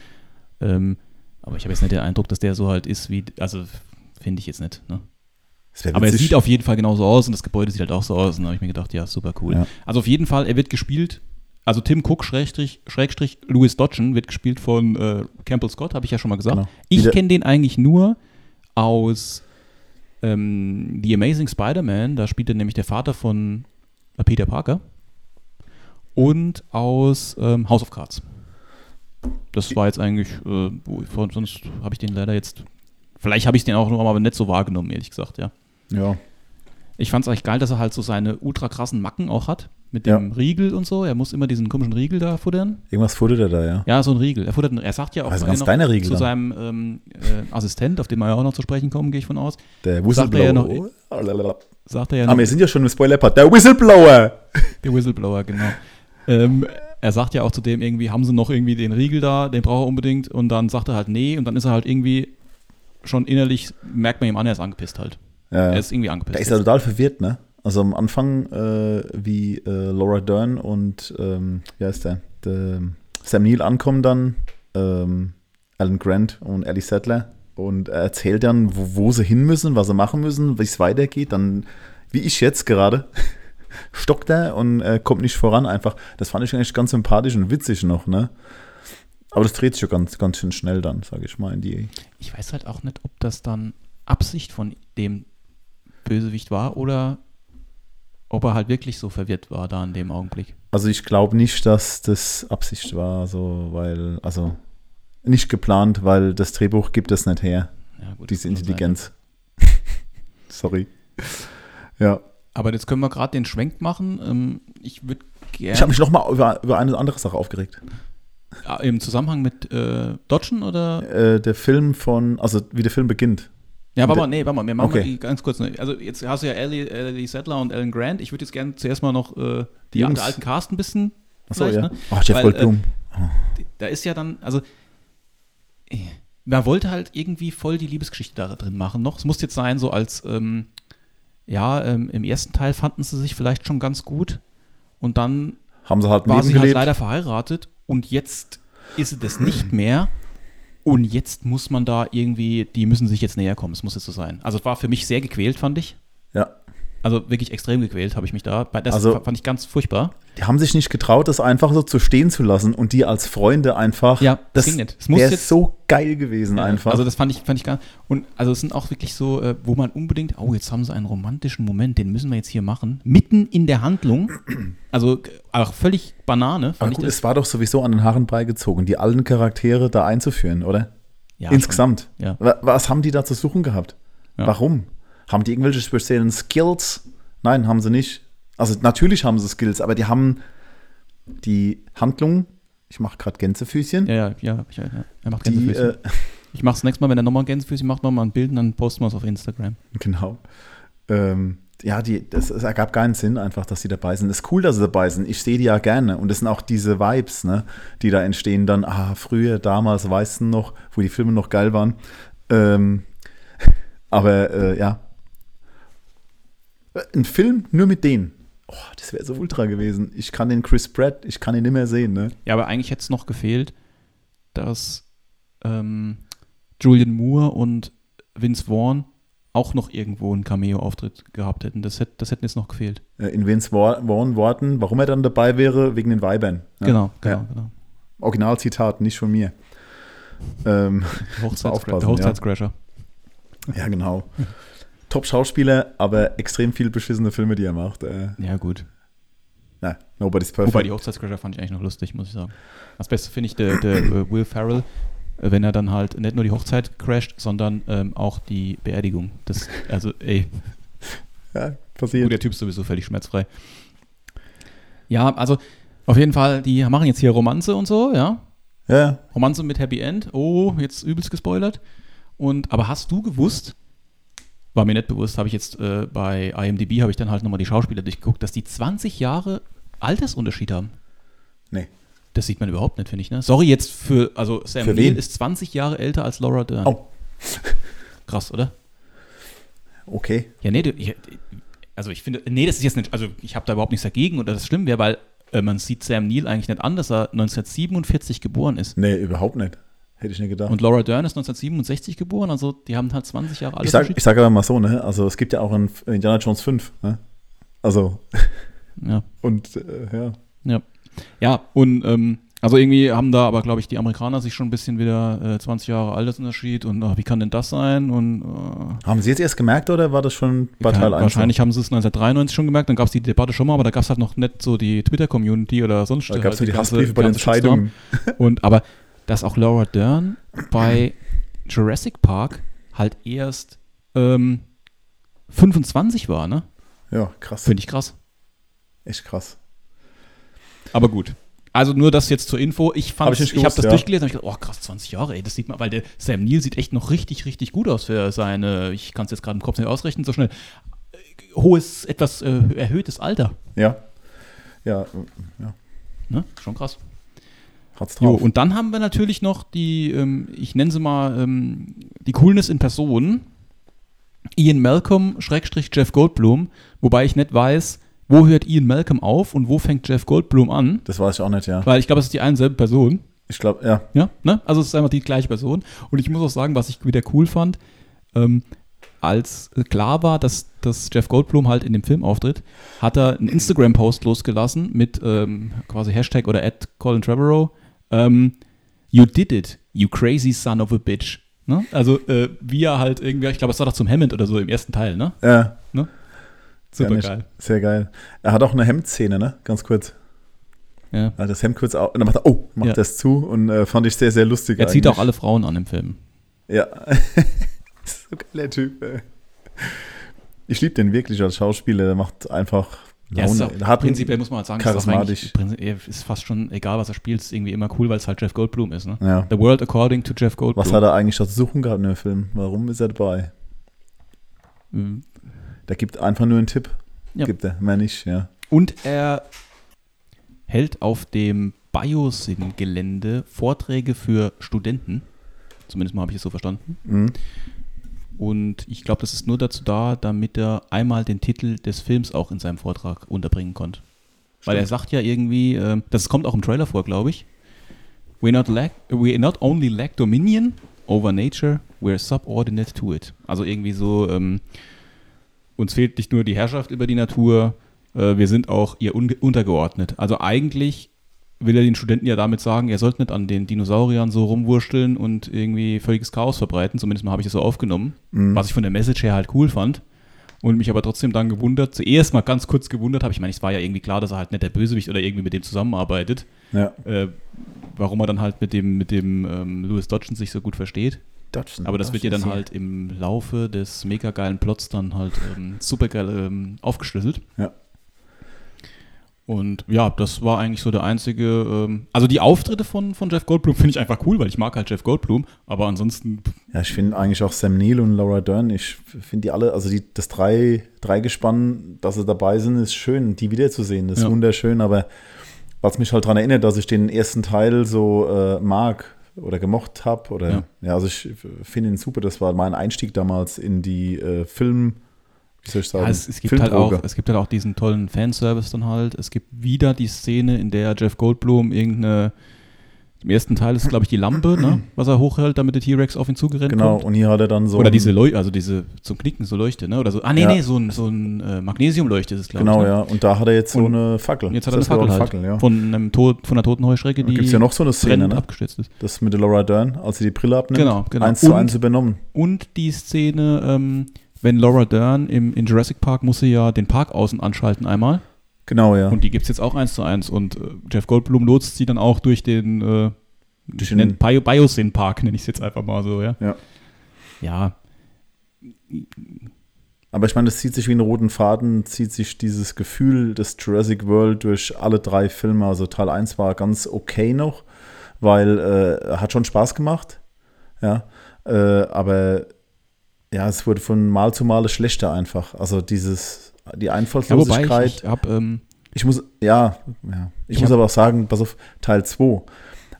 Ähm, aber ich habe jetzt nicht den Eindruck, dass der so halt ist wie, also finde ich jetzt nicht. Ne? Aber er sieht auf jeden Fall genauso aus und das Gebäude sieht halt auch so aus. Und da habe ich mir gedacht, ja, super cool. Ja. Also auf jeden Fall, er wird gespielt, also Tim Cook, Schrägstrich, Schrägstrich Louis Dodgen, wird gespielt von äh, Campbell Scott, habe ich ja schon mal gesagt. Genau. Ich kenne den eigentlich nur aus ähm, The Amazing Spider-Man, da spielt er nämlich der Vater von äh, Peter Parker. Und aus ähm, House of Cards. Das war jetzt eigentlich, äh, wo, sonst habe ich den leider jetzt, vielleicht habe ich den auch noch mal nicht so wahrgenommen, ehrlich gesagt, ja. Ja. Ich fand es eigentlich geil, dass er halt so seine ultra krassen Macken auch hat. Mit Ja. dem Riegel und so. Er muss immer diesen komischen Riegel da futtern. Irgendwas futtert er da, ja. Ja, so ein Riegel. Er, futtert, er sagt ja auch Also ganz kleiner Riegel zu seinem ähm, äh, Assistent, auf den wir ja auch noch zu sprechen kommen, gehe ich von aus. Der Sagt er ja noch- Whistleblower. Sagt er ja Ah, noch, wir sind ja schon im Spoiler-Part. Der Whistleblower! der Whistleblower, genau. ähm, er sagt ja auch zu dem irgendwie, haben sie noch irgendwie den Riegel da, den braucht er unbedingt. Und dann sagt er halt nee. Und dann ist er halt irgendwie schon innerlich, merkt man ihm an, er ist angepisst halt. Ja. Er ist irgendwie angepisst. Da ist er total verwirrt, ne? Also am Anfang, äh, wie äh, Laura Dern und, ähm, wie heißt der? der Sam Neill ankommen dann, ähm, Alan Grant und Ellie Sattler und er erzählt dann, wo, wo sie hin müssen, was sie machen müssen, wie es weitergeht. Dann, wie ich jetzt gerade, stockt er und äh, kommt nicht voran einfach. Das fand ich eigentlich ganz sympathisch und witzig noch, ne? Aber das dreht sich ja ganz, ganz schön schnell dann, sage ich mal, in die Ich weiß halt auch nicht, ob das dann Absicht von dem Bösewicht war oder ob er halt wirklich so verwirrt war da in dem Augenblick. Also ich glaube nicht, dass das Absicht war, so, weil, also nicht geplant, weil das Drehbuch gibt es nicht her, Ja, gut, diese. Intelligenz. Sorry. Ja. Aber jetzt können wir gerade den Schwenk machen. Ähm, ich würde gerne Ich habe mich noch mal über, über eine andere Sache aufgeregt. im Zusammenhang mit äh, Dodgen oder? Äh, der Film von, also wie der Film beginnt. Ja, warte mal, nee, warte mal, wir machen Okay. mal die ganz kurz. ne, Also jetzt hast du ja Ellie, Ellie Sattler und Alan Grant. Ich würde jetzt gerne zuerst mal noch äh, die Jungs. alten Cast ein bisschen Achso, ja. ne? Ach, Jeff Weil, Goldblum. da ist ja dann, also äh, man wollte halt irgendwie voll die Liebesgeschichte da drin machen noch. Es muss jetzt sein, so als, ähm, ja, ähm, im ersten Teil fanden sie sich vielleicht schon ganz gut und dann Haben sie halt war sie halt leider verheiratet und jetzt ist sie das nicht mehr. Und jetzt muss man da irgendwie, die müssen sich jetzt näher kommen. Es muss jetzt so sein. Also es war für mich sehr gequält, fand ich. Also wirklich extrem gequält habe ich mich da. Das Also- fand ich ganz furchtbar. Die haben sich nicht getraut, das einfach so zu stehen zu lassen und die als Freunde einfach. Ja, das das ging nicht. Es muss jetzt- so geil gewesen Ja, einfach. Also das fand ich, fand ich gar Und also es sind auch wirklich so, äh, wo man unbedingt, oh, jetzt haben sie einen romantischen Moment, den müssen wir jetzt hier machen. Mitten in der Handlung. Also auch völlig Banane, Aber gut, ich das. es war doch sowieso an den Haaren beigezogen, die alten Charaktere da einzuführen, oder? Ja, Insgesamt. Ja. Wa- Was haben die da zu suchen gehabt? Warum? Haben die irgendwelche speziellen Skills? Nein, haben sie nicht. Also natürlich haben sie Skills, aber die haben die Handlung, ich mache gerade Gänsefüßchen, Ja, ja, ja. Ich, ja, er macht die, Gänsefüßchen. äh, ich mach's nächstes Mal, wenn er nochmal Gänsefüßchen macht, nochmal ein Bild und dann posten wir es auf Instagram. genau. Ähm, ja, die, das, es ergab keinen Sinn einfach, dass sie dabei sind. Es ist cool, dass sie dabei sind. Ich sehe die ja gerne. Und es sind auch diese Vibes, ne, die da entstehen. Dann, ah, früher, damals, weißt du noch, wo die Filme noch geil waren. Ähm, aber äh, ja. Ein Film nur mit denen. Oh, das wäre so ultra gewesen. Ich kann den Chris Pratt, ich kann ihn nicht mehr sehen, ne? Ja, aber eigentlich hätte es noch gefehlt, dass ähm, Julian Moore und Vince Vaughn auch noch irgendwo einen Cameo-Auftritt gehabt hätten. Das, hätte, das hätte jetzt noch gefehlt. Äh, In Vince Vaughn Worten, warum er dann dabei wäre, wegen den Weibern. Ja. Genau, genau, Ja. genau. Originalzitat, nicht von mir. Ähm, Der Hochzeits Hochzeitscrasher. ja, genau. Top-Schauspieler, aber extrem viel beschissene Filme, die er macht. Äh, Ja. gut. na, nobody's perfect. Wobei die Hochzeitscrasher fand ich eigentlich noch lustig, muss ich sagen. Das Beste finde ich der, der äh, Will Ferrell, äh, wenn er dann halt nicht nur die Hochzeit crasht, sondern ähm, auch die Beerdigung. Das, also, ey, ja, Gut, passiert. der Typ ist sowieso völlig schmerzfrei. Ja, also auf jeden Fall, die machen jetzt hier Romanze und so, ja. Ja, Romanze mit Happy End. Oh, jetzt übelst gespoilert. Und, aber hast du gewusst, war mir nicht bewusst, habe ich jetzt äh, bei IMDb, habe ich dann halt nochmal die Schauspieler durchgeguckt, dass die 20 Jahre Altersunterschied haben. nee. Das sieht man überhaupt nicht, finde ich. Ne? Sorry jetzt für, also Sam Für Neill ist 20 Jahre älter als Laura Dern. Oh, Krass, oder? okay. Ja, nee, du, ich, also ich finde, nee, das ist jetzt nicht, also ich habe da überhaupt nichts dagegen oder das schlimm wäre, weil äh, man sieht Sam Neill eigentlich nicht an, dass er 1947 geboren ist. Nee, überhaupt nicht. Hätte ich nicht gedacht. Und Laura Dern ist 1967 geboren, also die haben halt 20 Jahre ich Altersunterschied. ich sag aber mal so, ne? Also es gibt ja auch in Indiana Jones 5, ne? Also, Ja, und äh, ja. ja. Ja, und ähm, also irgendwie haben da aber, glaube ich, die Amerikaner sich schon ein bisschen wieder äh, 20 Jahre Altersunterschied und ah, wie kann denn das sein? Und äh, Haben Sie jetzt erst gemerkt oder war das schon bei Teil 1? wahrscheinlich haben sie es 1993 schon gemerkt, dann gab es die Debatte schon mal, aber da gab es halt noch nicht so die Twitter-Community oder sonst Da gab es halt nur die ganze- Hassbriefe bei den. Entscheidungen. Und aber dass auch Laura Dern bei Jurassic Park halt erst ähm, 25 war, ne? Ja, krass. Finde ich krass. Echt krass. Aber gut. Also nur das jetzt zur Info. Ich fand, Hab ich ich, habe das ja. durchgelesen und ich gedacht, oh krass, 20 Jahre, ey, das sieht man, weil der Sam Neill sieht echt noch richtig, richtig gut aus für seine, ich kann es jetzt gerade im Kopf nicht ausrechnen, so schnell, äh, hohes, etwas äh, erhöhtes Alter. Ja. Ja, ja. Ne? Schon krass. Hat's Jo, drauf. und dann haben wir natürlich noch die, ähm, ich nenne sie mal, ähm, die Coolness in Person. Ian Malcolm, Schrägstrich Jeff Goldblum, wobei ich nicht weiß, wo hört Ian Malcolm auf und wo fängt Jeff Goldblum an, das weiß ich auch nicht, ja. weil ich glaube, es ist die eine selbe Person. Ich glaube, ja. Ja, ne? Also es ist einfach die gleiche Person. Und ich muss auch sagen, was ich wieder cool fand, ähm, als klar war, dass, dass Jeff Goldblum halt in dem Film auftritt, hat er einen Instagram-Post losgelassen mit ähm, quasi Hashtag oder at Colin Trevorrow. Ähm, you did it, you crazy son of a bitch. Ne? Also äh, wie er halt irgendwie, ich glaube, es war doch zum Hammond oder so im ersten Teil, ne? Ja, Super nicht. geil. sehr geil. Er hat auch eine Hemdszene, ne? Ganz kurz. Ja. Hat das Hemd kurz auf und dann macht er, oh, macht Ja. das zu und äh, fand ich sehr, sehr lustig. Er zieht eigentlich. auch alle Frauen an im Film. Ja. so geiler Typ, ey. Ich liebe den wirklich als Schauspieler. Der macht einfach Ja, ist auch, hat prinzipiell muss man halt sagen, ist, charismatisch. prinzip- er ist fast schon egal, was er spielt, ist irgendwie immer cool, weil es halt Jeff Goldblum ist. Ne? Ja. The World According to Jeff Goldblum. Was hat er eigentlich da zu suchen gehabt in dem Film? Warum ist er dabei? Mhm. Der gibt einfach nur einen Tipp. Ja. Gibt er, mehr nicht, ja. Und er hält auf dem Biosyn-Gelände Vorträge für Studenten. Zumindest mal habe ich es so verstanden. Mhm. Und ich glaube, das ist nur dazu da, damit er einmal den Titel des Films auch in seinem Vortrag unterbringen konnte. Weil er sagt ja irgendwie, äh, das kommt auch im Trailer vor, glaube ich. We not, lack, we not only lack dominion over nature, we're subordinate to it. Also irgendwie so, ähm, uns fehlt nicht nur die Herrschaft über die Natur, äh, wir sind auch ihr un untergeordnet. Also eigentlich will er den Studenten ja damit sagen, er sollte nicht an den Dinosauriern so rumwurschteln und irgendwie völliges Chaos verbreiten. Zumindest mal habe ich es so aufgenommen. Mhm. Was ich von der Message her halt cool fand. Und mich aber trotzdem dann gewundert, zuerst mal ganz kurz gewundert habe. Ich meine, es war ja irgendwie klar, dass er halt nicht der Bösewicht oder irgendwie mit dem zusammenarbeitet. Ja. Äh, warum er dann halt mit dem, mit dem ähm, Louis Dodgson sich so gut versteht. Dodgson, Aber das wird ja dann halt im Laufe des mega geilen Plots dann halt ähm, super geil ähm, aufgeschlüsselt. Ja. Und ja, das war eigentlich so der einzige. Ähm, also die Auftritte von, von Jeff Goldblum finde ich einfach cool, weil ich mag halt Jeff Goldblum. Aber ansonsten, Ja, ich finde eigentlich auch Sam Neill und Laura Dern, ich finde die alle, also die, das drei, drei Gespann, dass sie dabei sind, ist schön, die wiederzusehen. Das ist Ja. wunderschön, aber was mich halt daran erinnert, dass ich den ersten Teil so äh, mag oder gemocht habe. Oder Ja. ja. also ich finde ihn super. Das war mein Einstieg damals in die äh, Film, wie soll ich sagen, ja, es, es, gibt halt auch, es gibt halt auch diesen tollen Fanservice dann halt. Es gibt wieder die Szene, in der Jeff Goldblum irgendeine. Im ersten Teil ist, glaube ich, die Lampe, ne, was er hochhält, damit der T-Rex auf ihn zugerennt Genau, kommt. und hier hat er dann so. Oder diese Leuchte, also diese zum Knicken so Leuchte, ne? Oder so. Ah, nee, Ja. nee, so ein, so ein äh, Magnesiumleuchte ist es, glaube Genau, ich. ne? ja. Und da hat er jetzt so eine Fackel. Jetzt hat er eine Fackel, halt. Fackel ja. Von, einem Tod, von einer toten Heuschrecke, die gibt es ja noch so eine Szene, ne? abgestürzt ist. Das mit der Laura Dern, als sie die Brille abnimmt. Genau, genau. Eins zu Und- eins übernommen. Und die Szene, ähm, wenn Laura Dern im, in Jurassic Park muss sie ja den Park außen anschalten einmal. Genau, ja. Und die gibt es jetzt auch eins zu eins. Und äh, Jeff Goldblum lotst sie dann auch durch den, äh, Durch nenn- Bio Biosyn Park, nenne ich es jetzt einfach mal so, ja. Ja. Ja, Aber ich meine, das zieht sich wie einen roten Faden, zieht sich dieses Gefühl des Jurassic World durch alle drei Filme. Also Teil 1 war ganz okay noch, weil äh, hat schon Spaß gemacht. Ja. Äh, aber ja, es wurde von Mal zu Mal schlechter einfach. Also dieses, die ja Einfallslosigkeit. ich, ich habe, ähm, Ich muss, ja, ja. Ich, Ich muss hab- aber auch sagen, pass auf, Teil 2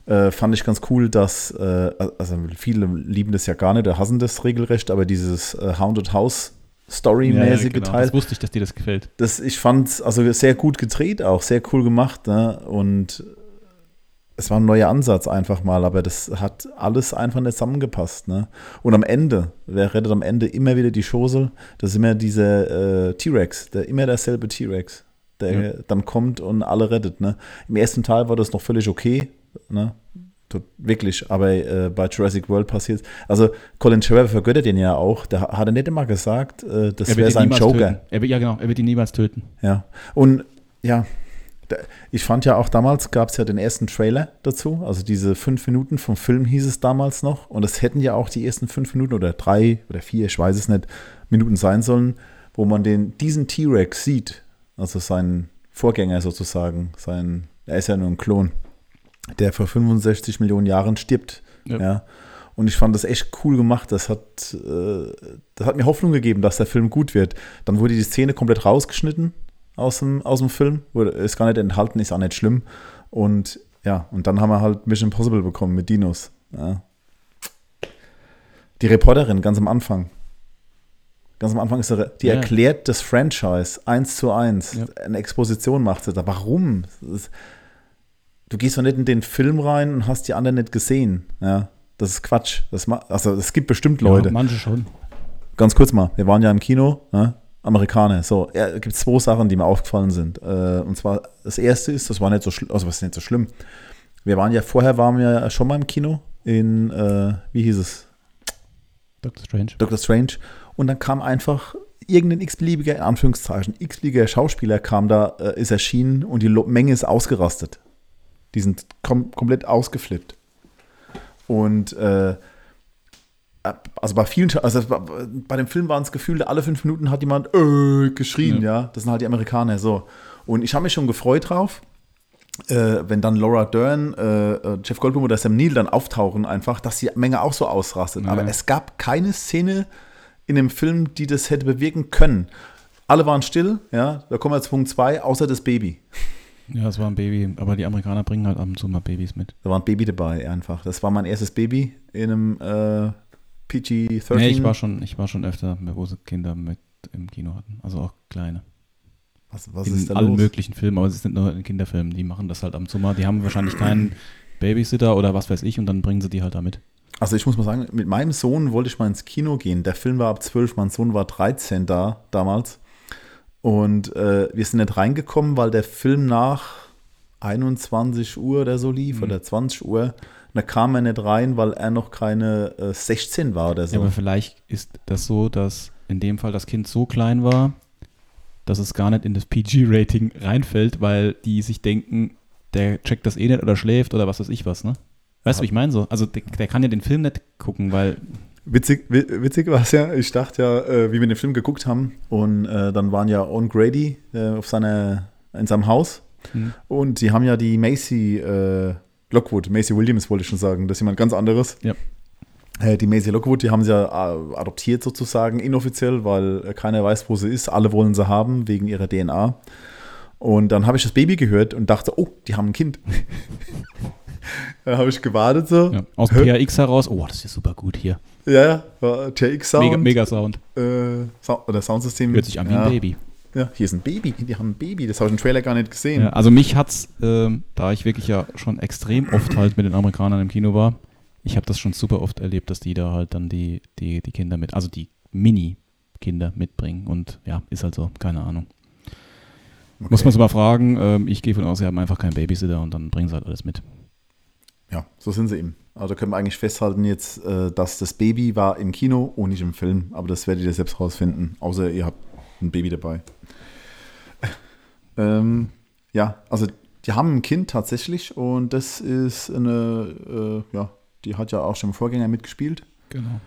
äh, fand ich ganz cool, dass, äh, also viele lieben das ja gar nicht, oder hassen das regelrecht, aber dieses äh, Haunted House Story-mäßige genau, Teil, das wusste ich, dass dir das gefällt. das, ich fand also sehr gut gedreht auch, sehr cool gemacht, ne? Und es war ein neuer Ansatz einfach mal, aber das hat alles einfach nicht zusammengepasst, ne? Und am Ende, wer rettet am Ende immer wieder die Chose? Das ist immer dieser äh, T-Rex, der immer derselbe T-Rex, der Ja. dann kommt und alle rettet, ne? Im ersten Teil war das noch völlig okay, ne? Wirklich, aber äh, bei Jurassic World passiert Also Colin Trevor vergöttert den ja auch. Da hat er nicht immer gesagt, äh, das wäre sein Joker. Töten. Er wird, ja, genau, er wird ihn niemals töten. Ja, und ja, ich fand ja auch damals gab es ja den ersten Trailer dazu, also diese fünf Minuten vom Film hieß es damals noch und es hätten ja auch die ersten fünf Minuten oder drei oder vier, ich weiß es nicht, Minuten sein sollen, wo man den, diesen T-Rex sieht, also seinen Vorgänger sozusagen, sein, er ist ja nur ein Klon, der vor 65 Millionen Jahren stirbt, Ja. ja. Und ich fand das echt cool gemacht. Das hat, äh, das hat mir Hoffnung gegeben, dass der Film gut wird. Dann wurde die Szene komplett rausgeschnitten aus dem, aus dem Film. Ist gar nicht enthalten, ist auch nicht schlimm. Und ja, und dann haben wir halt Mission Impossible bekommen mit Dinos. Ja. Die Reporterin ganz am Anfang. Ganz am Anfang ist sie, die Ja. erklärt das Franchise eins zu eins. Ja. Eine Exposition macht sie da. Warum? Ist, du gehst doch nicht in den Film rein und hast die anderen nicht gesehen. Ja, das ist Quatsch. Das also es gibt bestimmt Leute. Manche schon. Ganz kurz mal, wir waren ja im Kino, ne? Amerikaner. So, ja, es gibt zwei Sachen, die mir aufgefallen sind. Äh, und zwar, das erste ist, das war nicht so schlimm, also was ist nicht so schlimm. Wir waren ja, vorher waren wir schon mal im Kino in, äh, wie hieß es? Doctor Strange. Doctor Strange. Und dann kam einfach irgendein x-beliebiger, in Anführungszeichen, x-beliebiger Schauspieler kam da, äh, ist erschienen und die Menge ist ausgerastet. Die sind kom komplett ausgeflippt. Und äh, also bei vielen, also bei dem Film waren es Gefühl, alle fünf Minuten hat jemand äh, geschrien, Ja. ja. Das sind halt die Amerikaner so. Und ich habe mich schon gefreut drauf, äh, wenn dann Laura Dern, äh, äh, Jeff Goldblum oder Sam Neill dann auftauchen, einfach, dass die Menge auch so ausrastet. Ja. Aber es gab keine Szene in dem Film, die das hätte bewirken können. Alle waren still, ja, da kommen wir zu Punkt 2, außer das Baby. Ja, es war ein Baby, aber die Amerikaner bringen halt ab und zu mal Babys mit. Da war ein Baby dabei einfach. Das war mein erstes Baby in einem äh, PG-13. Nee, ich war schon, ich war schon öfter, wo sie Kinder mit im Kino hatten. Also auch kleine. was was in ist da allen los? möglichen Filmen, aber es sind nur in Kinderfilmen. Die machen das halt zu mal. Die haben wahrscheinlich keinen Babysitter oder was weiß ich und dann bringen sie die halt da mit. Also ich muss mal sagen, mit meinem Sohn wollte ich mal ins Kino gehen. Der Film war ab 12, mein Sohn war 13 da damals. Und äh, wir sind nicht reingekommen, weil der Film nach 21 Uhr oder so lief Mhm. oder 20 Uhr. Da kam er nicht rein, weil er noch keine äh, 16 war oder so. Ja, aber vielleicht ist das so, dass in dem Fall das Kind so klein war, dass es gar nicht in das PG-Rating reinfällt, weil die sich denken, der checkt das eh nicht oder schläft oder was weiß ich was, ne? Weißt du, wie ich meine so? Also der, der kann ja den Film nicht gucken, weil Witzig, wi- witzig war es ja, ich dachte ja, äh, wie wir den Film geguckt haben und äh, dann waren ja Owen Grady äh, auf seiner, in seinem Haus Hm. und sie haben ja die Macy äh, Lockwood, Macy Williams wollte ich schon sagen, das ist jemand ganz anderes. Ja. Äh, die Macy Lockwood, die haben sie ja äh, adoptiert sozusagen, inoffiziell, weil äh, keiner weiß, wo sie ist. Alle wollen sie haben, wegen ihrer DNA. Und dann habe ich das Baby gehört und dachte, oh, die haben ein Kind. da habe ich gewartet so. ja, aus? PAX heraus, oh, das ist ja super gut hier. Ja, ja, war TX-Sound. Mega, mega Sound. äh, Sound, oder Soundsystem. Hört sich an wie ja. ein Baby. Ja, hier ist ein Baby. Die haben ein Baby. Das habe ich im Trailer gar nicht gesehen. Ja, also mich hat's, ähm, da ich wirklich ja schon extrem oft halt mit den Amerikanern im Kino war, ich habe das schon super oft erlebt, dass die da halt dann die, die, die Kinder mit, also die Mini-Kinder mitbringen. Und ja, ist halt so, keine Ahnung. Okay. Muss man es mal fragen. Ähm, ich gehe von aus, sie haben einfach keinen Babysitter und dann bringen sie halt alles mit. Ja, so sind sie eben. Also können wir eigentlich festhalten jetzt, äh, dass das Baby war im Kino und nicht im Film. Aber das werdet ihr selbst rausfinden. Außer ihr habt ein Baby dabei. Ähm, ja, also die haben ein Kind tatsächlich und das ist eine, äh, ja, die hat ja auch schon im Vorgänger mitgespielt. Genau.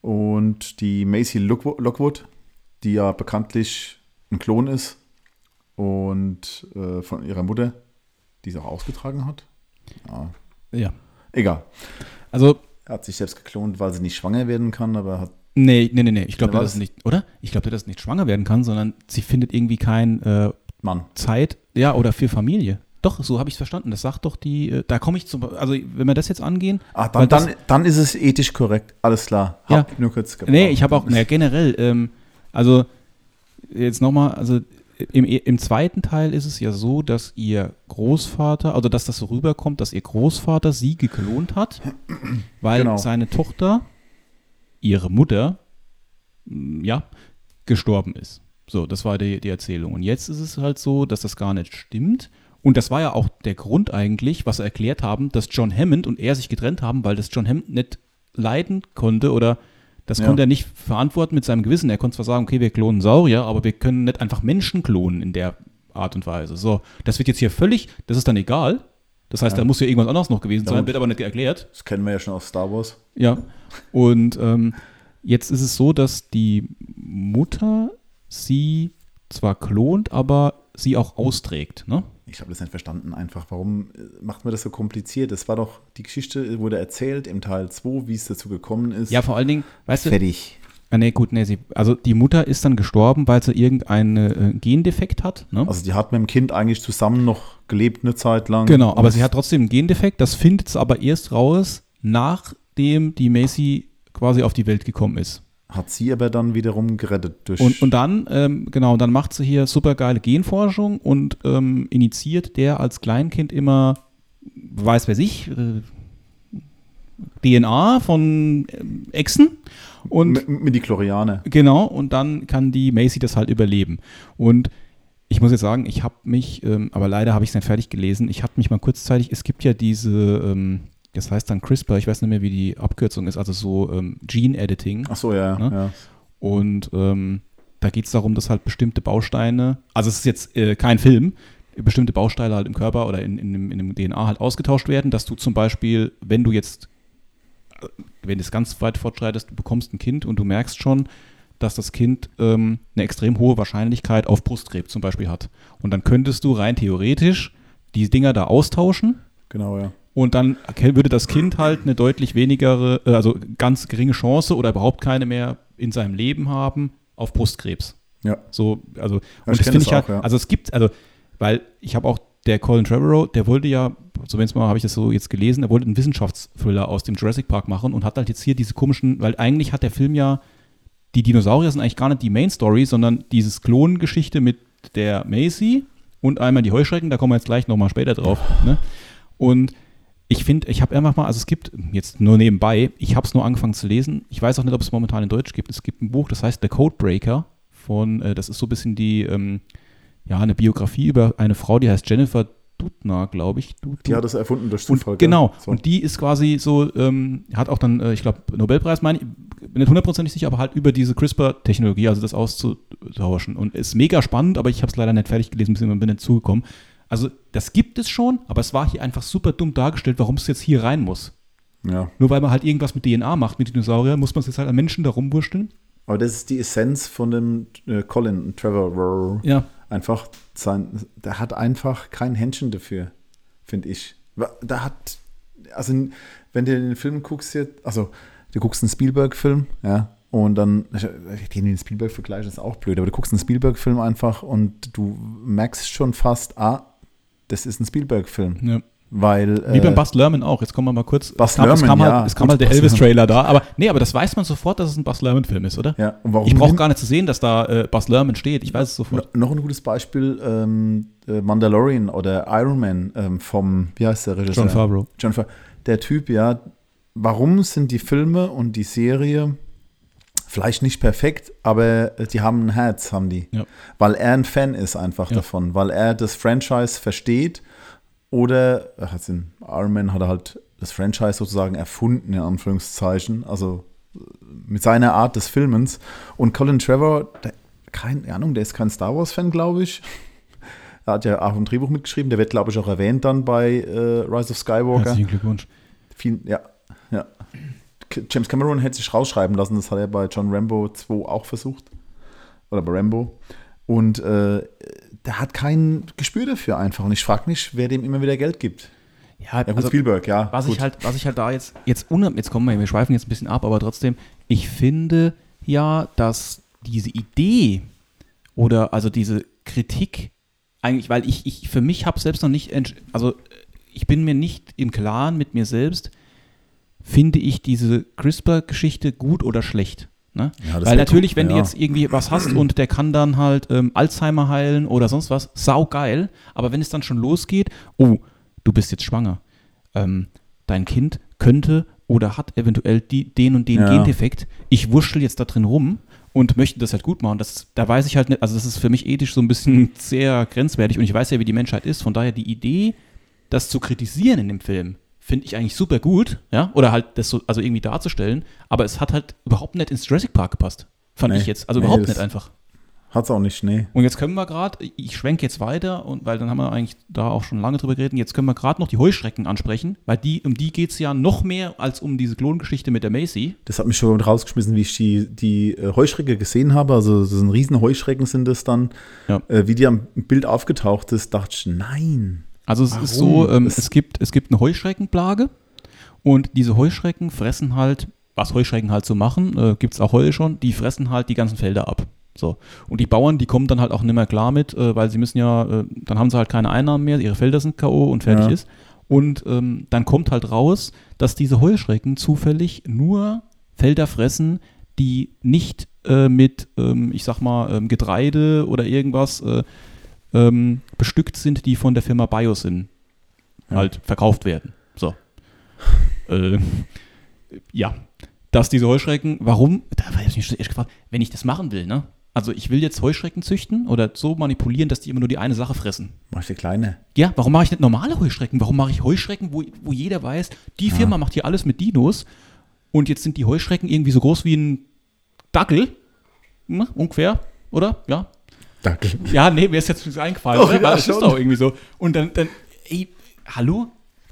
Und die Macy Lockwo- Lockwood, die ja bekanntlich ein Klon ist und äh, von ihrer Mutter, die sie auch ausgetragen hat. Ja, Ja. egal. Also, Er hat sich selbst geklont, weil sie nicht schwanger werden kann, aber hat. nee, nee, nee, nee. Ich glaube, dass es nicht, oder? Ich glaube, dass es nicht schwanger werden kann, sondern sie findet irgendwie kein äh, Mann. Zeit, ja, oder für Familie. Doch, so habe ich es verstanden. Das sagt doch die, äh, da komme ich zum, also wenn wir das jetzt angehen. Ah, Weil dann, das- dann, dann ist es ethisch korrekt. Alles klar. Ja. Hab nur kurz gebraucht. Nee, ich habe auch, naja, generell, ähm, also jetzt nochmal, also im, im zweiten Teil ist es ja so, dass ihr Großvater, also dass das so rüberkommt, dass ihr Großvater sie geklont hat, weil Genau. seine Tochter, ihre Mutter, ja, gestorben ist. So, das war die, die Erzählung. Und jetzt ist es halt so, dass das gar nicht stimmt. Und das war ja auch der Grund eigentlich, was sie erklärt haben, dass John Hammond und er sich getrennt haben, weil das John Hammond nicht leiden konnte oder das Ja. konnte er nicht verantworten mit seinem Gewissen. Er konnte zwar sagen, okay, wir klonen Saurier, aber wir können nicht einfach Menschen klonen in der Art und Weise. So, das wird jetzt hier völlig, das ist dann egal. Das heißt, Ja. da muss ja irgendwas anderes noch gewesen sein, wird aber nicht erklärt. Das kennen wir ja schon aus Star Wars. Ja. Und ähm, jetzt ist es so, dass die Mutter sie zwar klont, aber sie auch austrägt. Ne? Ich habe das nicht verstanden einfach. Warum äh, macht man das so kompliziert? Das war doch, die Geschichte wurde erzählt im Teil 2, wie es dazu gekommen ist. Ja, vor allen Dingen, weißt du, Fertig. ah, nee, gut, nee, sie, also die Mutter ist dann gestorben, weil sie irgendeinen äh, Gendefekt hat. Ne? Also die hat mit dem Kind eigentlich zusammen noch gelebt eine Zeit lang. Genau, aber sie hat trotzdem einen Gendefekt. Das findet sie aber erst raus, nachdem die Macy quasi auf die Welt gekommen ist. Hat sie aber dann wiederum gerettet durch. Und, und dann, ähm, genau, dann macht sie hier super geile Genforschung und ähm, initiiert der als Kleinkind immer, weiß wer sich, äh, DNA von ähm, Echsen. Und mit, mit die Chlorianer. Genau, und dann kann die Macy das halt überleben. Und ich muss jetzt sagen, ich habe mich, ähm, aber leider habe ich es nicht fertig gelesen, ich habe mich mal kurzzeitig, es gibt ja diese, ähm, das heißt dann CRISPR, ich weiß nicht mehr, wie die Abkürzung ist, also so ähm, Gene Editing. Ach so, ja. Ne? ja. Und ähm, da geht es darum, dass halt bestimmte Bausteine, also es ist jetzt äh, kein Film, bestimmte Bausteine halt im Körper oder in, in, dem, in dem DNA halt ausgetauscht werden, dass du zum Beispiel, wenn du jetzt, äh, wenn du es ganz weit fortschreitest, du bekommst ein Kind und du merkst schon, dass das Kind ähm, eine extrem hohe Wahrscheinlichkeit auf Brustkrebs zum Beispiel hat. Und dann könntest du rein theoretisch die Dinger da austauschen Genau, ja. Und dann würde das Kind halt eine deutlich weniger, äh, also ganz geringe Chance oder überhaupt keine mehr in seinem Leben haben auf Brustkrebs. Ja. So, also, ich und das finde ich halt, ja. also es gibt, also, weil ich habe auch der Colin Trevorrow, der wollte ja, zumindest mal habe ich das so jetzt gelesen, er wollte einen Wissenschaftsthriller aus dem Jurassic Park machen und hat halt jetzt hier diese komischen, weil eigentlich hat der Film ja, die Dinosaurier sind eigentlich gar nicht die Main Story, sondern dieses Klongeschichte mit der Macy und einmal die Heuschrecken, da kommen wir jetzt gleich nochmal später drauf. Ne? Und ich finde, ich habe einfach mal, also es gibt jetzt nur nebenbei, ich habe es nur angefangen zu lesen. Ich weiß auch nicht, ob es momentan in Deutsch gibt. Es gibt ein Buch, das heißt The Codebreaker von, äh, das ist so ein bisschen die, ähm, ja, eine Biografie über eine Frau, die heißt Jennifer Dutner, glaube ich. Du, Die hat das erfunden durch und, Zufall. genau, gell? So. und die ist quasi so, ähm, hat auch dann, äh, ich glaube, Nobelpreis, meine ich, bin nicht hundertprozentig sicher, aber halt über diese CRISPR-Technologie, also das auszutauschen. Und ist mega spannend, aber ich habe es leider nicht fertig gelesen, beziehungsweise bin nicht zugekommen. Also das gibt es schon, aber es war hier einfach super dumm dargestellt, warum es jetzt hier rein muss. ja. Nur weil man halt irgendwas mit DNA macht, mit Dinosauriern, muss man es jetzt halt an Menschen da rumwursteln. Aber das ist die Essenz von dem äh, Colin Trevor. Ja. Einfach sein, der hat einfach kein Händchen dafür, finde ich. Da hat, also wenn du den Film guckst jetzt, also du guckst einen Spielberg-Film, ja, und dann, den Spielberg-Vergleich ist auch blöd, aber du guckst einen Spielberg-Film einfach und du merkst schon fast, ah, das ist ein Spielberg-Film. ja. Weil, Wie beim äh, Bus Lerman auch. Jetzt kommen wir mal kurz. Buzz es kam, es Lerman, kam halt, ja. es kam Gut, halt der Buzz Elvis-Trailer da. Aber nee, aber das weiß man sofort, dass es ein Buzz Lerman-Film ist, oder? ja, und warum Ich brauche gar nicht zu sehen, dass da äh, Buzz Lerman steht. Ich weiß es sofort. No- Noch ein gutes Beispiel, ähm, äh, Mandalorian oder Iron Man ähm, vom, wie heißt der Regisseur? John Favreau. John Favreau. Der Typ, ja, warum sind die Filme und die Serie vielleicht nicht perfekt, aber äh, die haben ein Herz, haben die. Ja. Weil er ein Fan ist einfach Ja. davon, weil er das Franchise versteht oder, ach, Iron Man hat er halt das Franchise sozusagen erfunden, in Anführungszeichen, also äh, mit seiner Art des Filmens. Und Colin Trevor, der, keine Ahnung, der ist kein Star Wars-Fan, glaube ich. Er hat ja auch ein Drehbuch mitgeschrieben, der wird, glaube ich, auch erwähnt dann bei äh, Rise of Skywalker. Herzlichen Glückwunsch. Viel, ja, ja. James Cameron hätte sich rausschreiben lassen, das hat er bei John Rambo 2 auch versucht. Oder bei Rambo. Und äh, der hat kein Gespür dafür einfach. Und ich frage mich, wer dem immer wieder Geld gibt. Ja, Ja, gut, also, Spielberg, ja. was gut. ich halt, was ich halt da jetzt, jetzt jetzt kommen wir, wir schweifen jetzt ein bisschen ab, aber trotzdem, ich finde ja, dass diese Idee oder also diese Kritik eigentlich, weil ich, ich für mich habe selbst noch nicht, also ich bin mir nicht im Klaren mit mir selbst, finde ich diese CRISPR-Geschichte gut oder schlecht. Ne? Ja, Weil natürlich, wenn du ja. jetzt irgendwie was hast und der kann dann halt ähm, Alzheimer heilen oder sonst was, saugeil. Aber wenn es dann schon losgeht, oh, du bist jetzt schwanger. Ähm, dein Kind könnte oder hat eventuell die, den und den Ja. Gendefekt. Ich wurschtel jetzt da drin rum und möchte das halt gut machen. Das, da weiß ich halt nicht, also das ist für mich ethisch so ein bisschen sehr grenzwertig und ich weiß ja, wie die Menschheit ist. Von daher die Idee, das zu kritisieren in dem Film, finde ich eigentlich super gut, ja, oder halt das so, also irgendwie darzustellen, aber es hat halt überhaupt nicht ins Jurassic Park gepasst, fand Nee. ich jetzt, also Nee, überhaupt nicht einfach. Hat's auch nicht, nee. Und jetzt können wir gerade, ich schwenke jetzt weiter, und weil dann haben wir eigentlich da auch schon lange drüber geredet, jetzt können wir gerade noch die Heuschrecken ansprechen, weil die, um die geht es ja noch mehr als um diese Klongeschichte mit der Macy. Das hat mich schon rausgeschmissen, wie ich die, die äh, Heuschrecke gesehen habe. Also so ein riesen Heuschrecken sind das dann. Ja. Äh, wie die am Bild aufgetaucht ist, dachte ich, nein. Also es ist Warum? so, ähm, Es- es, gibt, es gibt eine Heuschreckenplage und diese Heuschrecken fressen halt, was Heuschrecken halt so machen, äh, gibt es auch heute schon, die fressen halt die ganzen Felder ab. So. Und die Bauern, die kommen dann halt auch nicht mehr klar mit, äh, weil sie müssen ja, äh, dann haben sie halt keine Einnahmen mehr, ihre Felder sind K.O. und fertig Ja. ist. Und ähm, dann kommt halt raus, dass diese Heuschrecken zufällig nur Felder fressen, die nicht äh, mit, ähm, ich sag mal, ähm, Getreide oder irgendwas äh, ähm, bestückt sind, die von der Firma Biosyn Ja. halt verkauft werden. So. äh, ja. Dass diese Heuschrecken, warum, da habe ich mich echt gefragt, wenn ich das machen will, ne? Also ich will jetzt Heuschrecken züchten oder so manipulieren, dass die immer nur die eine Sache fressen. Mach ich der Kleine. Ja, warum mache ich nicht normale Heuschrecken? Warum mache ich Heuschrecken, wo, wo jeder weiß, die Firma macht hier alles mit Dinos und jetzt sind die Heuschrecken irgendwie so groß wie ein Dackel, ne, ungefähr, oder? Ja, Danke. ja, nee, mir ist jetzt nichts eingefallen. Doch, ne? ja, Weil es ist schon. doch irgendwie so. Und dann, dann, ey, hallo?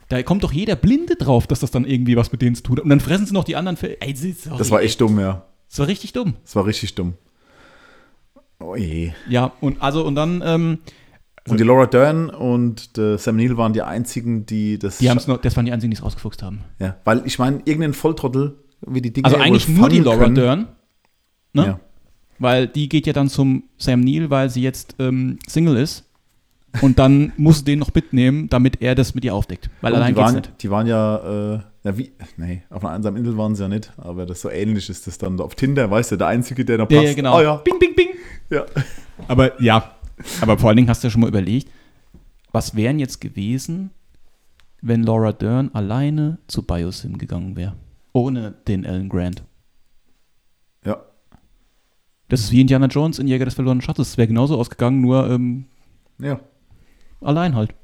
Da kommt doch jeder Blinde drauf, dass das dann irgendwie was mit denen zu tun hat. Und dann fressen sie noch die anderen. Fe- Ey, sorry, Das war echt dumm, ja. Das war richtig dumm. Das war richtig dumm. Oh je. Ja, und also, und dann, ähm, Und die Laura Dern und der Sam Neill waren die einzigen, die das. die haben es noch, das waren die einzigen, die es rausgefuchst haben. Ja, weil ich meine, irgendein Volltrottel, wie die Dinge Also eigentlich nur die Laura können. Dern. Ne? Ja. Weil die geht ja dann zum Sam Neill, weil sie jetzt ähm, Single ist. und dann musst du den noch mitnehmen, damit er das mit ihr aufdeckt. Weil Und allein die, waren, nicht. die waren ja, äh, ja wie, nee, auf einer einsamen Insel waren sie ja nicht, aber das so ähnlich ist das dann auf Tinder, weißt du, der Einzige, der noch Ja, passt. ja, genau. Oh ja, Bing, bing, bing. ja. Aber ja, aber vor allen Dingen hast du ja schon mal überlegt, was wären jetzt gewesen, wenn Laura Dern alleine zu Biosim gegangen wäre? Ohne den Alan Grant. Das ist wie Indiana Jones in Jäger des verlorenen Schatzes. Es wäre genauso ausgegangen, nur ähm, ja, allein halt.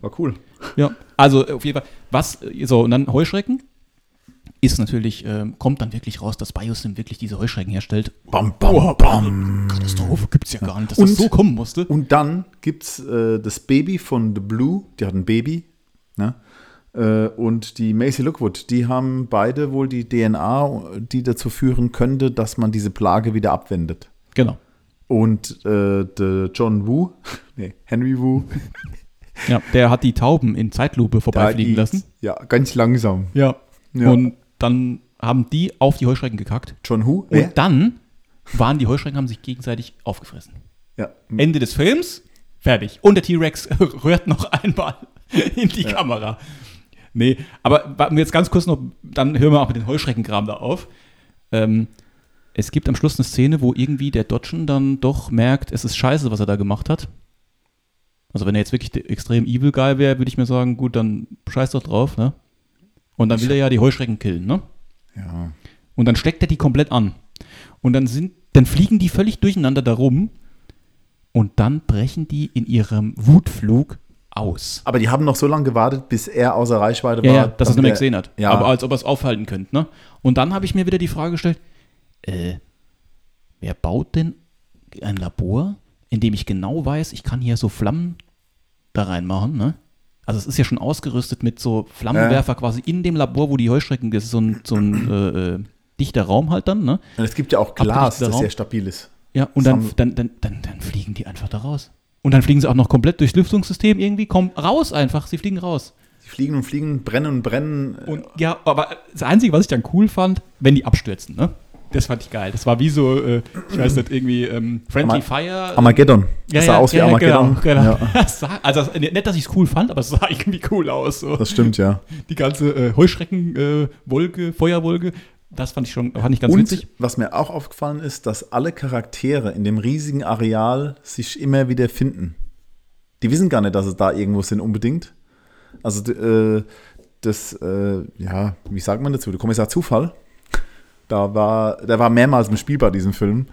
war cool. Ja, also auf jeden Fall. Was, äh, so, und dann Heuschrecken ist natürlich, ähm, kommt dann wirklich raus, dass Biosim wirklich diese Heuschrecken herstellt. Bam, bam, bam. Katastrophe gibt's ja gar nicht, dass Und- das so kommen musste. Und dann gibt es äh, das Baby von The Blue, die hat ein Baby, ne? Äh, und die Macy Lookwood, die haben beide wohl die DNA, die dazu führen könnte, dass man diese Plage wieder abwendet. Genau. Und äh, der John Woo, nee, Henry Woo, Ja, der hat die Tauben in Zeitlupe vorbeifliegen die- lassen. Ja, ganz langsam. Ja. Ja. Und dann haben die auf die Heuschrecken gekackt. John Who? Und dann waren die Heuschrecken, haben sich gegenseitig aufgefressen. Ja. Ende des Films, fertig. Und der T-Rex rührt noch einmal in die Kamera. Nee, aber warten wir jetzt ganz kurz noch, dann hören wir auch mit den Heuschreckenkram da auf. Ähm, es gibt am Schluss eine Szene, wo irgendwie der Dodgen dann doch merkt, es ist scheiße, was er da gemacht hat. Also wenn er jetzt wirklich extrem evil guy wäre, würde ich mir sagen, gut, dann scheiß doch drauf, ne? Und dann will er ja die Heuschrecken killen, ne? ja. Und dann steckt er die komplett an. Und dann sind, dann fliegen die völlig durcheinander darum. Und dann brechen die in ihrem Wutflug aus. Aber die haben noch so lange gewartet, bis er außer Reichweite Ja, war. ja, dass er es nicht mehr gesehen hat. Ja. Aber als ob er es aufhalten könnte, ne? Und dann habe ich mir wieder die Frage gestellt, äh, wer baut denn ein Labor, in dem ich genau weiß, ich kann hier so Flammen da reinmachen, ne? Also es ist ja schon ausgerüstet mit so Flammenwerfer quasi in dem Labor, wo die Heuschrecken, das ist so ein, so ein äh, äh, dichter Raum halt dann, ne? Und es gibt ja auch Glas, das Raum. sehr stabil ist. Ja, und dann, dann, dann, dann, dann fliegen die einfach da raus. Und dann fliegen sie auch noch komplett durchs Lüftungssystem irgendwie, kommen raus einfach, sie fliegen raus. Sie fliegen und fliegen, brennen und brennen. Und ja, aber das Einzige, was ich dann cool fand, wenn die abstürzen, ne? Das fand ich geil. Das war wie so, äh, ich weiß nicht, irgendwie ähm, Friendly Ama- Fire. Armageddon. ja, das sah ja, aus wie ja, Armageddon. Genau, genau. Ja, Das sah, also nicht, dass ich es cool fand, aber es sah irgendwie cool aus. So. das stimmt, ja. Die ganze äh, Heuschrecken-Wolke, Feuerwolke, das fand ich schon, fand ich ganz und witzig. was mir auch aufgefallen ist, dass alle Charaktere in dem riesigen Areal sich immer wieder finden. Die wissen gar nicht, dass es da irgendwo sind unbedingt. Also äh, das, äh, ja, wie sagt man dazu? Der Kommissar Zufall, da war, der war mehrmals im Spiel bei diesem Film.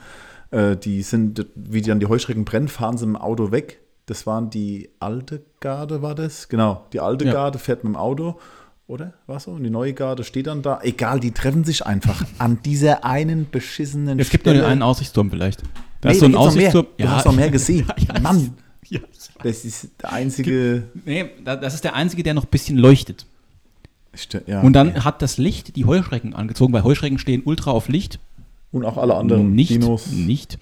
Äh, die sind, wie die dann die Heuschrecken brennen, fahren sie im Auto weg. Das waren die alte Garde, war das? Genau, die alte Ja. Garde fährt mit dem Auto. Oder? War so? Und die neue Garde steht dann da. Egal, die treffen sich einfach an dieser einen beschissenen Es gibt nur den Stelle. einen Aussichtsturm vielleicht. Da Nee, ist so ein. Aussichtsturm. Du hast noch mehr gesehen. ja, Mann, Ja, das ist der einzige. Nee, da- das ist der einzige, der noch ein bisschen leuchtet. Ja. Und dann hat das Licht die Heuschrecken angezogen, weil Heuschrecken stehen ultra auf Licht. Und auch alle anderen nicht, Dinos. nicht.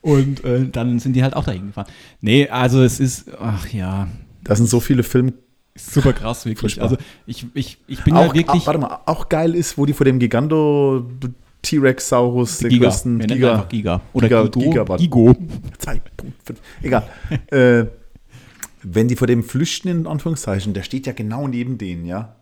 Und äh, dann sind die halt auch dahin gefahren. Nee, also es ist, ach ja, Da sind so viele Filme. Super krass wirklich. Furchtbar. Also ich, ich, ich bin auch, ja wirklich auch, warte mal, auch geil ist, wo die vor dem Giganto T-Rex-Saurus, der Giga. größten Wir Giga, Giga. Oder Giga- Gigo. Gigawatt. Gigo. 2.5. Egal. äh, wenn die vor dem flüchten, in Anführungszeichen, der steht ja genau neben denen, ja.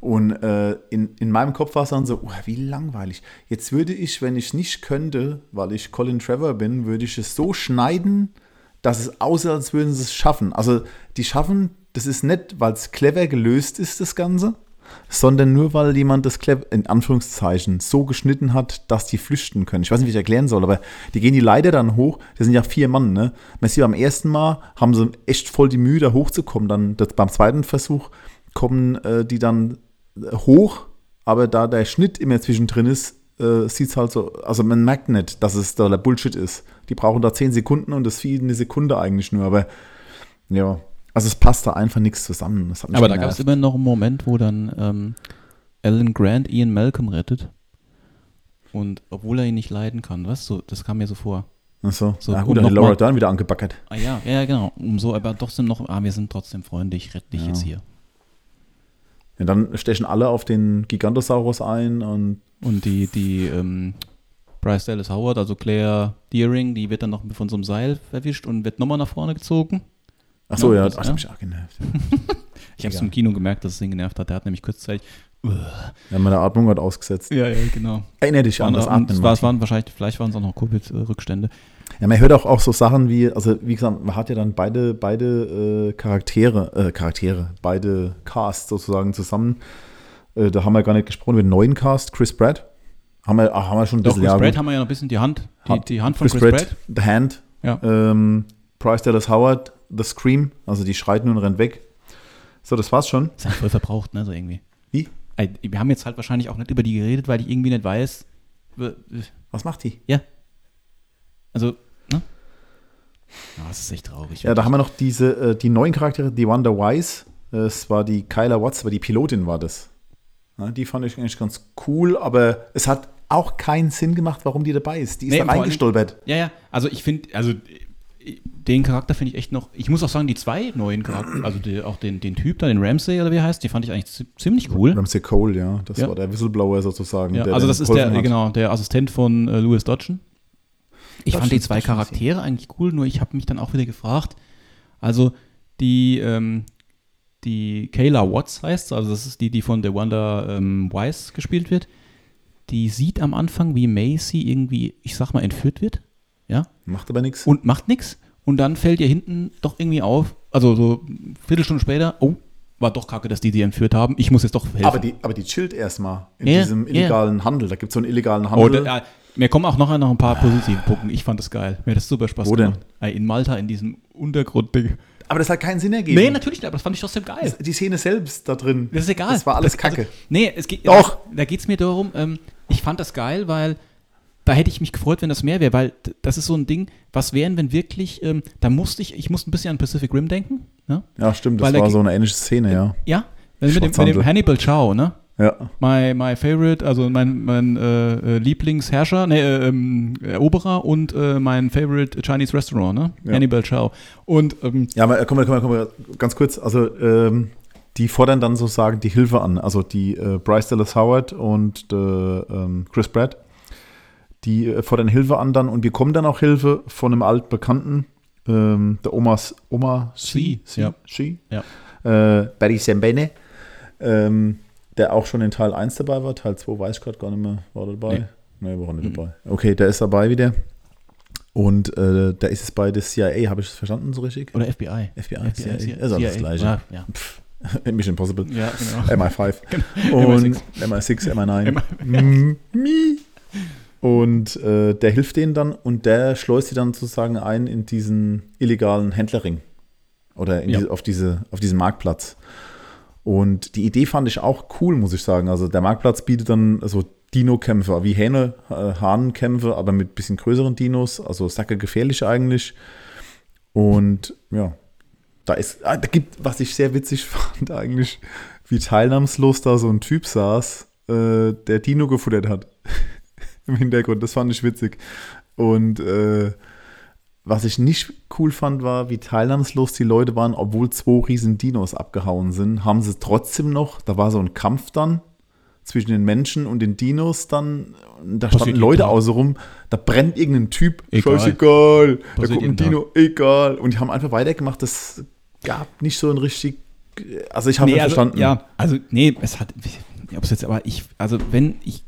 Und äh, in, in meinem Kopf war es dann so, oh, wie langweilig. Jetzt würde ich, wenn ich nicht könnte, weil ich Colin Trevor bin, würde ich es so schneiden, dass es aussieht, als würden sie es schaffen. Also die schaffen, das ist nicht, weil es clever gelöst ist, das Ganze, sondern nur, weil jemand das clever, in Anführungszeichen, so geschnitten hat, dass die flüchten können. Ich weiß nicht, wie ich erklären soll, aber die gehen die Leiter dann hoch. Das sind ja vier Mann, ne? Man sieht, beim ersten Mal haben sie echt voll die Mühe, da hochzukommen. Dann das, beim zweiten Versuch kommen äh, die dann äh, hoch, aber da der Schnitt immer zwischendrin ist, äh, sieht es halt so, also man merkt nicht, dass es da der Bullshit ist. Die brauchen da zehn Sekunden und das Vieh eine Sekunde eigentlich nur, aber ja, also es passt da einfach nichts zusammen. Aber da gab es immer noch einen Moment, wo dann ähm, Alan Grant Ian Malcolm rettet. Und obwohl er ihn nicht leiden kann, was? So, das kam mir so vor. Ach so. So, ja, um gut, dann hat Laura Dern wieder angebackert. Ah ja, ja, genau. Umso, aber trotzdem noch, ah, wir sind trotzdem Freunde, ich rette dich Ja. jetzt hier. Ja, dann stechen alle auf den Gigantosaurus ein und Und die, die ähm, Bryce Dallas Howard, also Claire Deering, die wird dann noch von so einem Seil erwischt und wird nochmal nach vorne gezogen. Ach so, ja, das- hat ja. mich auch genervt. Ich habe es im Kino gemerkt, dass es ihn genervt hat. Der hat nämlich kurzzeitig. ja, meine Atmung hat ausgesetzt. Ja, ja, genau. Erinnere dich an das Atmen. es, war, waren wahrscheinlich, vielleicht waren es auch noch Covid-Rückstände. Ja, man hört auch, auch so Sachen wie, also wie gesagt, man hat ja dann beide, beide äh, Charaktere, äh, Charaktere, beide Casts sozusagen zusammen. Äh, da haben wir gar nicht gesprochen über den neuen Cast, Chris Pratt. Haben wir, ach, haben wir schon ein Doch, bisschen Chris ja, Pratt haben wir ja noch ein bisschen die Hand, die, die Hand von Chris, Pratt. The Hand, Ja. ähm, Bryce Dallas Howard, The Scream, also die schreit nun und rennt weg. So, das war's schon. Ist ja voll verbraucht, ne, so irgendwie. Wie? Wir haben jetzt halt wahrscheinlich auch nicht über die geredet, weil ich irgendwie nicht weiß. Was macht die? Ja. Also, ne? Ja, das ist echt traurig. Ja, da haben wir noch diese, äh, die neuen Charaktere, die Wonder Wise. Es war die Kyla Watts, aber die Pilotin war das. Ja, die fand ich eigentlich ganz cool, aber es hat auch keinen Sinn gemacht, warum die dabei ist. Die ist Nee, da reingestolpert. Ja, ja, also ich finde, also den Charakter finde ich echt noch, ich muss auch sagen, die zwei neuen Charakter, also die, auch den, den Typ da, den Ramsey oder wie er heißt, die fand ich eigentlich zi- ziemlich cool. Ramsey Cole, ja. Das Ja. war der Whistleblower sozusagen. Ja, der also das ist der, hat. genau, der Assistent von äh, Louis Dodgen. Ich Dodgen, fand die zwei Dodgen, Charaktere eigentlich cool, nur ich habe mich dann auch wieder gefragt, also die, ähm, die Kayla Watts heißt, also das ist die, die von The Wonder ähm, Wise gespielt wird, die sieht am Anfang, wie Macy irgendwie, ich sag mal, entführt wird, ja, Macht aber nichts. und macht nichts. Und dann fällt ihr hinten doch irgendwie auf, also so eine Viertelstunde später, oh, war doch kacke, dass die die entführt haben. Ich muss jetzt doch helfen. Aber die, aber die chillt erstmal in Ja, diesem ja. illegalen Handel. Da gibt es so einen illegalen Oh, Handel. da, ja, mir kommen auch noch, noch ein paar positive Punkte. Ich fand das geil. Mir hat das super Spaß Wo denn? gemacht. Ey, In Malta, in diesem Untergrundding. aber das hat keinen Sinn ergeben. Nee, natürlich nicht, aber das fand ich trotzdem geil. Die Szene selbst da drin. Das ist egal. Das war alles Das- Kacke. Also, nee, es geht, Doch. Da geht es mir darum, ähm, ich fand das geil, weil da hätte ich mich gefreut, wenn das mehr wäre, weil das ist so ein Ding, was wären, wenn wirklich, ähm, da musste ich, ich musste ein bisschen an Pacific Rim denken. Ne? ja, stimmt. Das Weil war so eine ähnliche Szene, ja. Ja, mit dem, mit dem. Hannibal Chow, ne? Ja. My, my favorite, also mein, mein äh, äh, Lieblingsherrscher, ne, äh, ähm, Eroberer und äh, mein favorite Chinese Restaurant, ne? Ja. Hannibal Chow. Und ähm, Ja, aber äh, komm mal, komm mal, komm mal, ganz kurz. Also, ähm, die fordern dann sozusagen die Hilfe an. Also, die äh, Bryce Dallas Howard und der, ähm, Chris Pratt, die äh, fordern Hilfe an dann und bekommen dann auch Hilfe von einem altbekannten, ähm, der Omas, Oma Sie, Sie, ja. Sie, Ja. Äh, Barry Sembene, ähm, der auch schon in Teil 1 dabei war. Teil 2 weiß ich gerade gar nicht mehr, war er dabei? Nee, war er nicht Mhm. dabei. Okay, der ist dabei wieder. Und äh, da ist es bei der CIA, habe ich es verstanden so richtig? oder FBI. FBI, CIA, CIA, ist alles das Gleiche. Ja, ja. Pff, Mission Impossible. ja genau. MI5. Und MI6, MI9. Mm, mi. Und äh, der hilft denen dann und der schleust sie dann sozusagen ein in diesen illegalen Händlerring. Oder Ja. diese, auf, diese, auf diesen Marktplatz. Und die Idee fand ich auch cool, muss ich sagen. Also der Marktplatz bietet dann so Dino-Kämpfe, wie Hähne, äh, Hahnenkämpfe, aber mit bisschen größeren Dinos, also sacke gefährlich eigentlich. Und ja, da ist, ah, da gibt, was ich sehr witzig fand eigentlich, wie teilnahmslos da so ein Typ saß, äh, der Dino gefuttert hat. Im Hintergrund, das fand ich witzig. Und äh, was ich nicht cool fand, war, wie teilnahmslos die Leute waren, obwohl zwei riesen Dinos abgehauen sind, haben sie trotzdem noch, da war so ein Kampf dann zwischen den Menschen und den Dinos dann, da Passiert standen Leute Tag. außer rum, da brennt irgendein Typ, Egal. scheißegal, da kommt ein. Dino, egal. Und die haben einfach weitergemacht, das gab nicht so ein richtig, also ich habe nee, also, verstanden. Ja, also nee, es hat, ob es jetzt, aber ich, also wenn ich,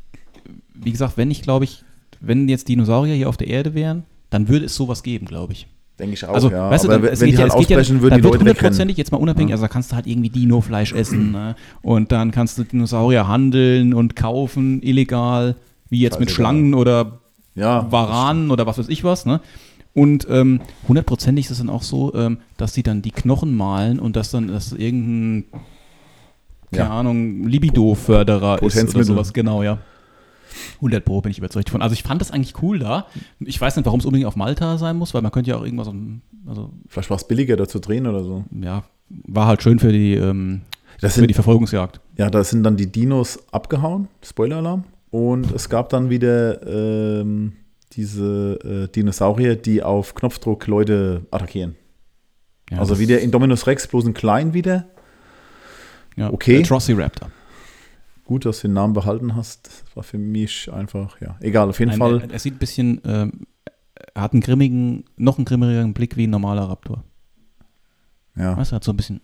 wie gesagt, wenn ich glaube ich, wenn jetzt Dinosaurier hier auf der Erde wären, dann würde es sowas geben, glaube ich. Denke ich auch, Also, ja. weißt du, dann, es wenn geht die ja, halt es geht ja, dann wird hundertprozentig jetzt mal unabhängig, Ja. also da kannst du halt irgendwie Dino-Fleisch essen ne? und dann kannst du Dinosaurier handeln und kaufen, illegal, wie jetzt mit. Schlangen oder Ja, Varanen oder was weiß ich was, ne? Und ähm, hundertprozentig ist es dann auch so, ähm, dass sie dann die Knochen malen und dass dann das irgendein, keine Ja. Ahnung, Libido-Förderer ist oder sowas, genau, ja. 100 Pro bin ich überzeugt von. Also ich fand das eigentlich cool da. Ich weiß nicht, warum es unbedingt auf Malta sein muss, weil man könnte ja auch irgendwas, also Vielleicht war es billiger, da zu drehen oder so. ja, war halt schön für die, ähm, Das für die sind, Verfolgungsjagd. ja, da sind dann die Dinos abgehauen, Spoiler-Alarm. Und es gab dann wieder ähm, diese äh, Dinosaurier, die auf Knopfdruck Leute attackieren. Ja, also wieder in Dominus Rex, bloß ein klein wieder. ja, okay. Velociraptor. Gut, dass du den Namen behalten hast. Das war für mich einfach, ja, egal, auf jeden Nein, Fall. Er, er sieht ein bisschen, ähm, er hat einen grimmigen, noch einen grimmigeren Blick wie ein normaler Raptor. ja. Weißt du, er hat so ein bisschen,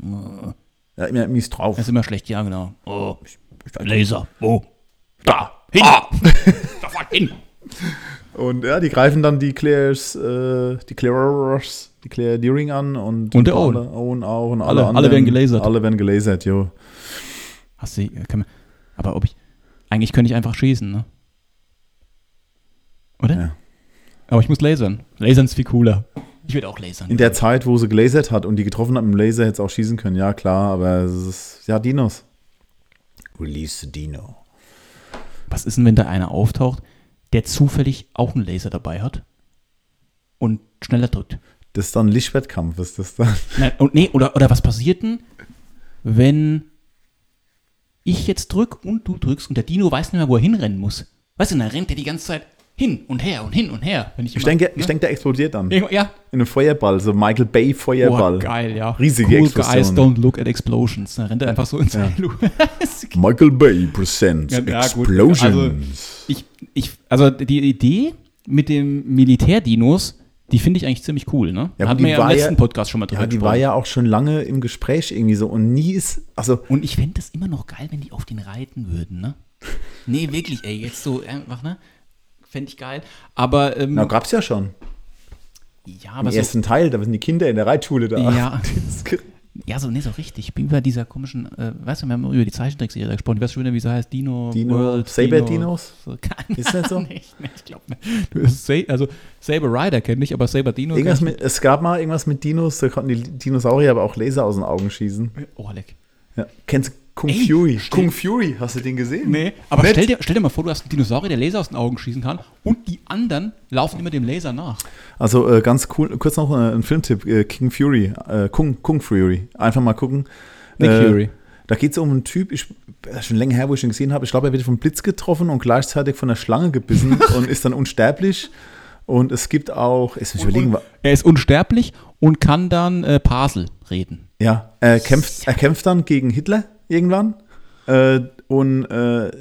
äh, ja, mir mies drauf. er ist immer schlecht, ja genau. Oh, Laser. Wo? da, hin, sofort hin. Und ja, die greifen dann die Claires, äh, die Claires, die Claire Deering an und, Und der Owen. Owen auch und Alle- alle, alle werden gelasert. Alle werden gelasert, jo. Hast du, kann man, aber ob ich, eigentlich könnte ich einfach schießen, ne? Oder? Ja. Aber ich muss lasern. Lasern ist viel cooler. Ich würde auch lasern. In der Zeit, wo sie gelasert hat und die getroffen hat mit dem Laser, hätte es auch schießen können. Ja, klar, aber es ist, ja, Dinos. Release the Dino. Was ist denn, wenn da einer auftaucht, der zufällig auch einen Laser dabei hat und schneller drückt? Das ist dann Lichtwettkampf, ist das dann? Nein, und nee, oder, oder was passiert denn, wenn ich jetzt drück und du drückst und der Dino weiß nicht mehr, wo er hinrennen muss? Weißt du, dann rennt er die ganze Zeit hin und her und hin und her. Wenn ich, Ich immer- denke, ne? ich denke, der explodiert dann. In Ja, einem Feuerball, so Michael Bay Feuerball. Boah, geil, ja. Riesige cool Explosion. guys don't look at explosions. Dann rennt er einfach so ins Ja. Michael Bay presents Ja, ja, gut. Explosions. ich, ich, also die Idee mit dem Militärdinos, die finde ich eigentlich ziemlich cool, ne? Ja, gut, die wir ja im war letzten ja- Podcast schon mal ja, die war ja auch schon lange im Gespräch irgendwie so und nie ist, also Und ich fände das immer noch geil, wenn die auf den reiten würden, ne? Nee, wirklich, ey, jetzt so einfach, ne? Fände ich geil. Aber, ähm, na, gab's ja schon. ja, Im aber so, ersten Teil, da sind die Kinder in der Reitschule da. Ja. ja, so, nee, so richtig. Ich bin über dieser komischen, äh, weißt du, wir haben über die Zeichentrickserie gesprochen. Ich weiß schon wieder, wie sie heißt. Dino, Dino- World. Saber-Dinos? So, keine Ist das so? Nicht, nee, ich glaube nicht. Also, Saber Rider kenne ich, aber Saber Dino. Irgendwas mit, es gab mal irgendwas mit Dinos, da konnten die Dinosaurier aber auch Laser aus den Augen schießen. Oh, leck. Ja. Kennst du Kung Ey, Fury? Kung Fury, hast du den gesehen? Nee, aber Nett. stell dir, stell dir mal vor, du hast einen Dinosaurier, der Laser aus den Augen schießen kann und die anderen laufen immer dem Laser nach. Also äh, ganz cool, kurz noch äh, ein Filmtipp, äh, King Fury, äh, Kung, Kung Fury. Einfach mal gucken. Nick Äh, Fury. Da geht es um einen Typ, ich, das ist schon länger her, wo ich ihn gesehen habe. Ich glaube, er wird vom Blitz getroffen und gleichzeitig von der Schlange gebissen und ist dann unsterblich. Und es gibt auch, ich überlegen, Er ist unsterblich und kann dann äh, Pasel reden. ja, er kämpft, er kämpft dann gegen Hitler irgendwann. Äh, und äh,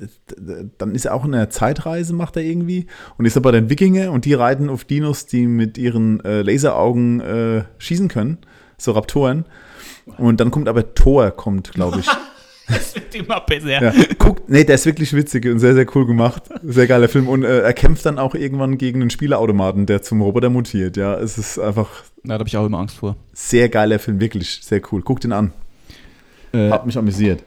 dann ist er auch in einer Zeitreise, macht er irgendwie. Und ist er bei den Wikinger und die reiten auf Dinos, die mit ihren äh, Laseraugen äh, schießen können. So Raptoren. Und dann kommt aber Thor, kommt, glaube ich. Das wird immer besser. Ja, guckt, nee, der ist wirklich witzig und sehr, sehr cool gemacht. Sehr geiler Film. Und äh, er kämpft dann auch irgendwann gegen einen Spielautomaten, der zum Roboter mutiert. Ja, es ist einfach Da habe ich auch immer Angst vor. sehr geiler Film, wirklich sehr cool. Guckt ihn an. Äh, Hat mich amüsiert.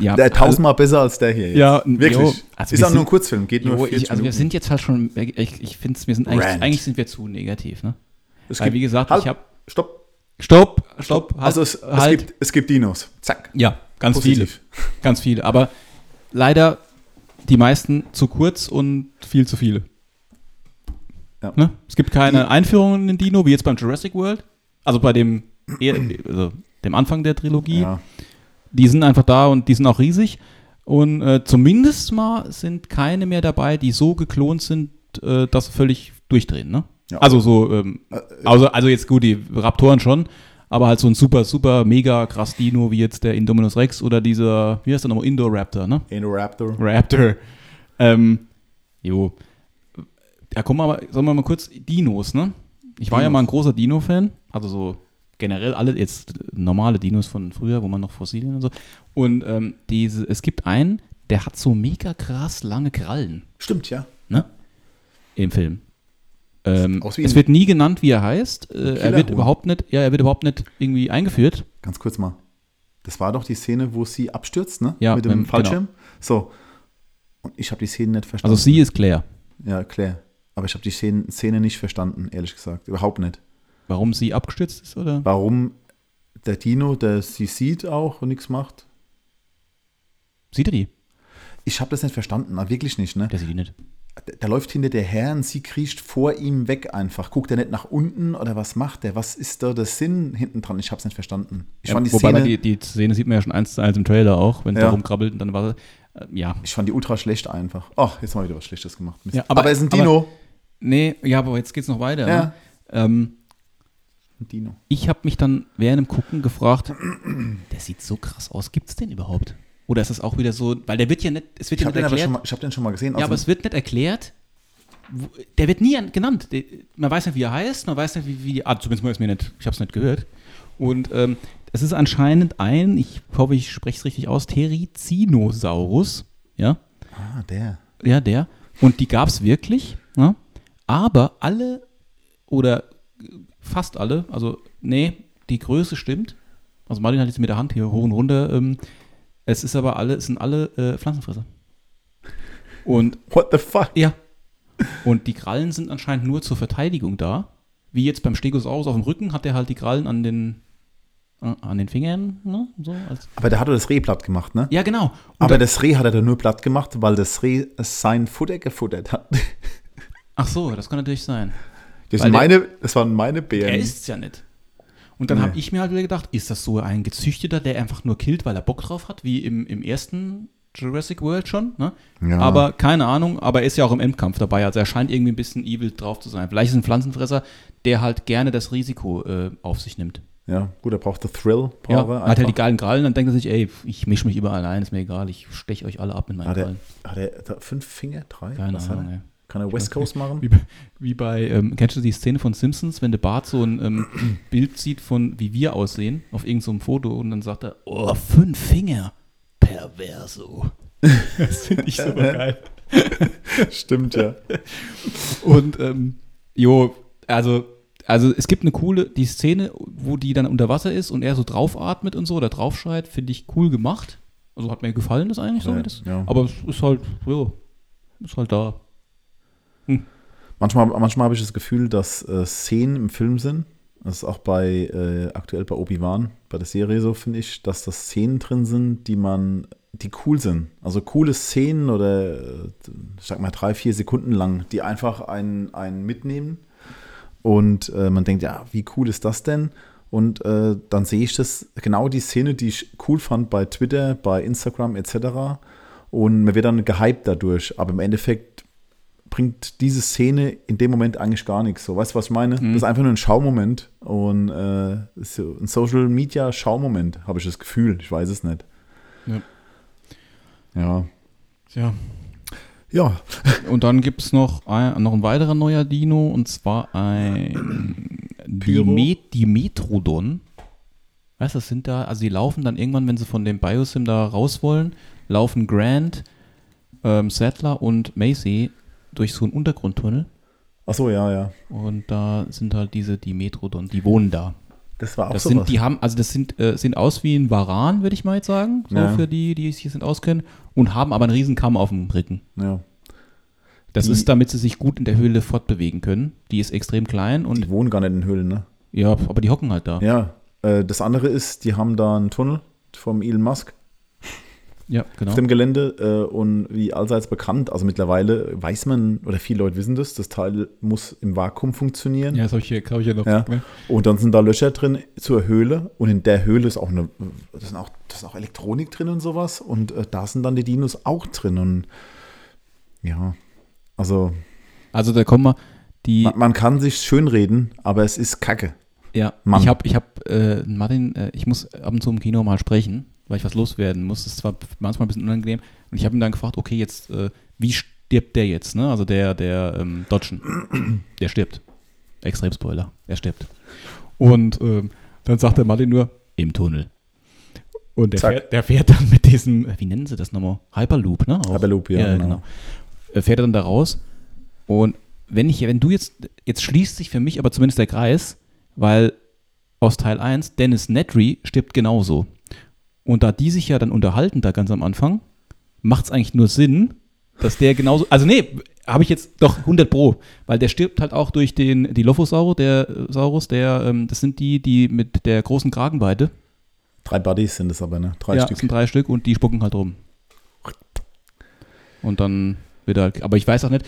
ja, Der tausendmal besser als der hier. Jetzt. Ja, wirklich. jo, also ist wir auch nur ein Kurzfilm, geht nur Jo, 40 ich, also wir sind jetzt halt schon, ich, ich finde wir sind eigentlich, eigentlich sind wir zu negativ, ne? es Weil, wie gesagt, halt, ich habe, Stopp. stopp, stopp, halt, also es, es, halt. gibt, es gibt Dinos. Zack. ja, ganz Positiv. viele, ganz viele, aber leider die meisten zu kurz und viel zu viele. Ja. Ne? Es gibt keine Einführungen in Dino, wie jetzt beim Jurassic World, also bei dem, also dem Anfang der Trilogie. Ja. Die sind einfach da und die sind auch riesig. Und äh, zumindest mal sind keine mehr dabei, die so geklont sind, äh, dass sie völlig durchdrehen. Ne? Ja. Also so, ähm, also, also jetzt gut, die Raptoren schon, aber halt so ein super, super, mega krass Dino wie jetzt der Indominus Rex oder dieser, wie heißt der nochmal, Indoraptor, ne? Indoraptor. Raptor. Ähm, jo. Ja, komm mal, sagen wir mal kurz, Dinos, ne? Ich war ja mal ein großer Dino-Fan, also so generell alle jetzt normale Dinos von früher, wo man noch Fossilien und so. Und ähm, diese, es gibt einen, der hat so mega krass lange Krallen, Stimmt, ja. ne? Im Film. Ähm, es wird nie genannt, wie er heißt. Äh, er wird überhaupt nicht, ja, er wird überhaupt nicht irgendwie eingeführt. Ganz kurz mal. Das war doch die Szene, wo sie abstürzt, ne? Ja, Mit dem ähm, Fallschirm. So. Und ich habe die Szene nicht verstanden. Also sie ist Claire. Ja, Claire. Aber ich habe die Szene, Szene nicht verstanden, ehrlich gesagt. Überhaupt nicht. Warum sie abgestürzt ist, oder? Warum der Dino, der sie sieht auch und nichts macht. Sieht er die? Ich habe das nicht verstanden, na, wirklich nicht. Ne? Der sieht die nicht. Der, der läuft hinter der her und sie kriecht vor ihm weg einfach. Guckt er nicht nach unten oder was macht er? Was ist da der Sinn hinten dran? Ich habe es nicht verstanden. Ich, Ja, fand die wobei Szene, die, die Szene sieht man ja schon eins zu eins im Trailer auch, wenn es Ja. da rumkrabbelt und dann war äh, ja. ich fand die ultra schlecht einfach. Ach, jetzt haben wir wieder was Schlechtes gemacht. Mist. Ja, aber, aber- er ist ein aber- Dino. Nee, ja, aber jetzt geht's noch weiter. Ja. Ne? Ähm, Dino. ich habe mich dann während dem Gucken gefragt, der sieht so krass aus. Gibt's den überhaupt? Oder ist das auch wieder so, weil der wird ja nicht, es wird Ich ja habe nicht erklärt. mal- ich hab den schon mal gesehen. ja, aber es wird nicht erklärt. wo- Der wird nie an- genannt. Der, man weiß nicht, wie er heißt, man weiß nicht, wie, wie die Art, zumindest mal ist mir nicht, ich habe es nicht gehört. Und ähm, es ist anscheinend ein, ich hoffe, ich spreche es richtig aus, Therizinosaurus. Ja, ah, der. ja, der. Und die gab es wirklich, ja? aber alle oder fast alle, also nee, die Größe stimmt. Also Martin hat jetzt mit der Hand hier hoch und runter. Ähm, es ist aber alle, es sind alle äh, Pflanzenfresser. Und What the fuck? ja. Und die Krallen sind anscheinend nur zur Verteidigung da. Wie jetzt beim Stegosaurus auf dem Rücken hat er halt die Krallen an den äh, an den Fingern, ne? So Aber der hat doch das Reh platt gemacht, ne? ja, genau. Und aber da- das Reh hat er doch nur platt gemacht, weil das Reh sein Futter gefuttert hat. ach so, das kann natürlich sein. Das, sind der- meine, das waren meine Bären. Er ist es ja nicht. Und dann Nee. habe ich mir halt wieder gedacht, ist das so ein Gezüchteter, der einfach nur killt, weil er Bock drauf hat, wie im, im ersten Jurassic World schon, ne? Ja. Aber keine Ahnung, aber er ist ja auch im Endkampf dabei, also er scheint irgendwie ein bisschen evil drauf zu sein. Vielleicht ist ein Pflanzenfresser, der halt gerne das Risiko äh, auf sich nimmt. ja, gut, er braucht den Thrill. Braucht Ja, er hat halt einfach. die geilen Krallen, dann denkt er sich, ey, ich mische mich überall ein, ist mir egal, ich steche euch alle ab mit meinen hat, er, Krallen. hat er fünf Finger? Drei? Keine Was Ahnung, er? ey. Kann er West Coast machen? Wie bei, wie bei ähm, kennst du die Szene von Simpsons, wenn der Bart so ein ähm, Bild sieht von, wie wir aussehen, auf irgendeinem Foto und dann sagt er, oh, fünf Finger, perverso. das finde ich super geil. Stimmt, ja. Und, ähm, jo, also, also es gibt eine coole, die Szene, wo die dann unter Wasser ist und er so draufatmet und so oder draufschreit, finde ich cool gemacht. Also hat mir gefallen, das eigentlich so. Ja, das, ja. Aber es ist halt, ja, ist halt da. Manchmal, manchmal habe ich das Gefühl, dass äh, Szenen im Film sind. Das ist auch bei, äh, aktuell bei Obi-Wan, bei der Serie so, finde ich, dass da Szenen drin sind, die man, die cool sind. Also coole Szenen oder, äh, ich sag mal, drei, vier Sekunden lang, die einfach einen, einen mitnehmen. Und äh, man denkt, ja, wie cool ist das denn? Und äh, dann sehe ich das, genau die Szene, die ich cool fand bei Twitter, bei Instagram etc. Und man wird dann gehypt dadurch. Aber im Endeffekt bringt diese Szene in dem Moment eigentlich gar nichts. So, weißt du, was ich meine? Das ist einfach nur ein Schaumoment und äh, ein Social Media Schaumoment, habe ich das Gefühl. Ich weiß es nicht. Ja. Ja. Ja. Ja. Und dann gibt es noch ein, noch ein weiterer neuer Dino und zwar ein. Dimet Dimetrodon. Weißt du, das sind da, also die laufen dann irgendwann, wenn sie von dem Biosim da raus wollen, laufen Grant, ähm, Sattler und Macy durch so einen Untergrundtunnel Achso, ja, ja. und da sind halt diese Dimetrodon, die wohnen da. Das war auch Das so sind, die haben, also das sind, äh, sehen aus wie ein Varan, würde ich mal jetzt sagen, so Ja. für die, die sich hier sind auskennen, und haben aber einen riesen Kamm auf dem Rücken. Ja. Das Die- ist, damit sie sich gut in der Höhle fortbewegen können. Die ist extrem klein und Die wohnen gar nicht in Höhlen, ne? ja, aber die hocken halt da. Ja. Äh, das andere ist, die haben da einen Tunnel vom Elon Musk Ja, genau. auf dem Gelände äh, und wie allseits bekannt, also mittlerweile weiß man, oder viele Leute wissen das, das Teil muss im Vakuum funktionieren. Ja, das habe ich hier, glaube ich, ja noch. Ja. Und dann sind da Löcher drin zur Höhle und in der Höhle ist auch eine, das ist auch, das ist auch Elektronik drin und sowas und äh, da sind dann die Dinos auch drin und ja, also Also da kommen wir, die, man, man kann sich schönreden, aber es ist Kacke. ja, Mann. ich habe, ich habe, äh, Martin, äh, ich muss ab und zu im Kino mal sprechen, weil ich was loswerden muss. Das ist zwar manchmal ein bisschen unangenehm. Und ich habe ihn dann gefragt, okay, jetzt, äh, wie stirbt der jetzt, ne? Also der, der ähm, Dodgen, der stirbt. Extrem Spoiler, er stirbt. Und ähm, dann sagt der Martin nur, im Tunnel. Und der fährt, der fährt dann mit diesem, äh, wie nennen sie das nochmal? Hyperloop, ne? Auch. Hyperloop, ja, genau. Äh, Fährt er dann da raus. Und wenn ich, wenn du jetzt, jetzt schließt sich für mich aber zumindest der Kreis, weil aus Teil 1, Dennis Nedry stirbt genauso. Und da die sich ja dann unterhalten da ganz am Anfang, macht es eigentlich nur Sinn, dass der genauso, also nee, habe ich jetzt doch 100 Pro, weil der stirbt halt auch durch den, die Lophosaurus, der äh, Saurus, der, ähm, das sind die, die mit der großen Kragenweite, Drei Buddies sind es aber, ne? Drei ja, Stück. es sind drei Stück und die spucken halt rum. Und dann wird halt, aber ich weiß auch nicht,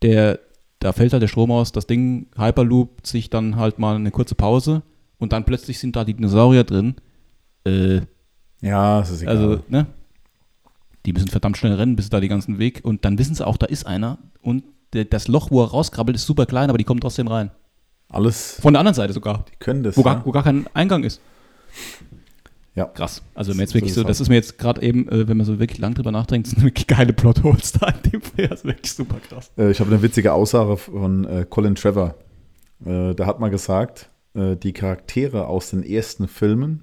der, da fällt halt der Strom aus, das Ding hyperloopt sich dann halt mal eine kurze Pause und dann plötzlich sind da die Dinosaurier drin. Äh, Ja, es ist egal. also, ne? Die müssen verdammt schnell rennen, bis da die ganzen Weg und dann wissen sie auch, da ist einer und der, das Loch, wo er rauskrabbelt, ist super klein, aber die kommen trotzdem rein. Alles, Von der anderen Seite sogar, die können das. wo gar, ja. wo gar kein Eingang ist. Ja. Krass. Also wenn man jetzt wirklich ist so, das ist mir jetzt gerade eben, äh, wenn man so wirklich lang drüber nachdenkt, sind wirklich geile Plotholes da in dem Film. Also wirklich super krass. Äh, ich habe eine witzige Aussage von äh, Colin Trevor. Äh, der hat mal gesagt, äh, die Charaktere aus den ersten Filmen,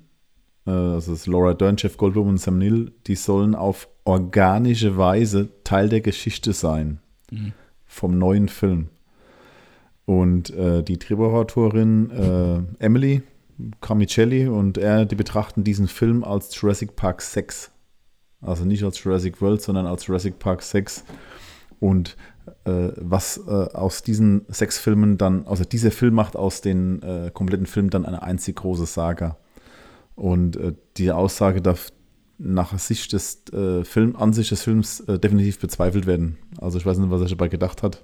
also das ist Laura Dern, Jeff Goldblum und Sam Neill, die sollen auf organische Weise Teil der Geschichte sein vom neuen Film. Und äh, die Drehbuchautorin äh, Emily Camicelli und er, die betrachten diesen Film als Jurassic Park 6. Also nicht als Jurassic World, sondern als Jurassic Park 6. Und äh, was äh, aus diesen sechs Filmen dann, also dieser Film macht aus den äh, kompletten Filmen dann eine einzig große Saga. Und äh, die Aussage darf nach Sicht des äh, Film, an sich des Films äh, definitiv bezweifelt werden. Also ich weiß nicht, was er dabei gedacht hat.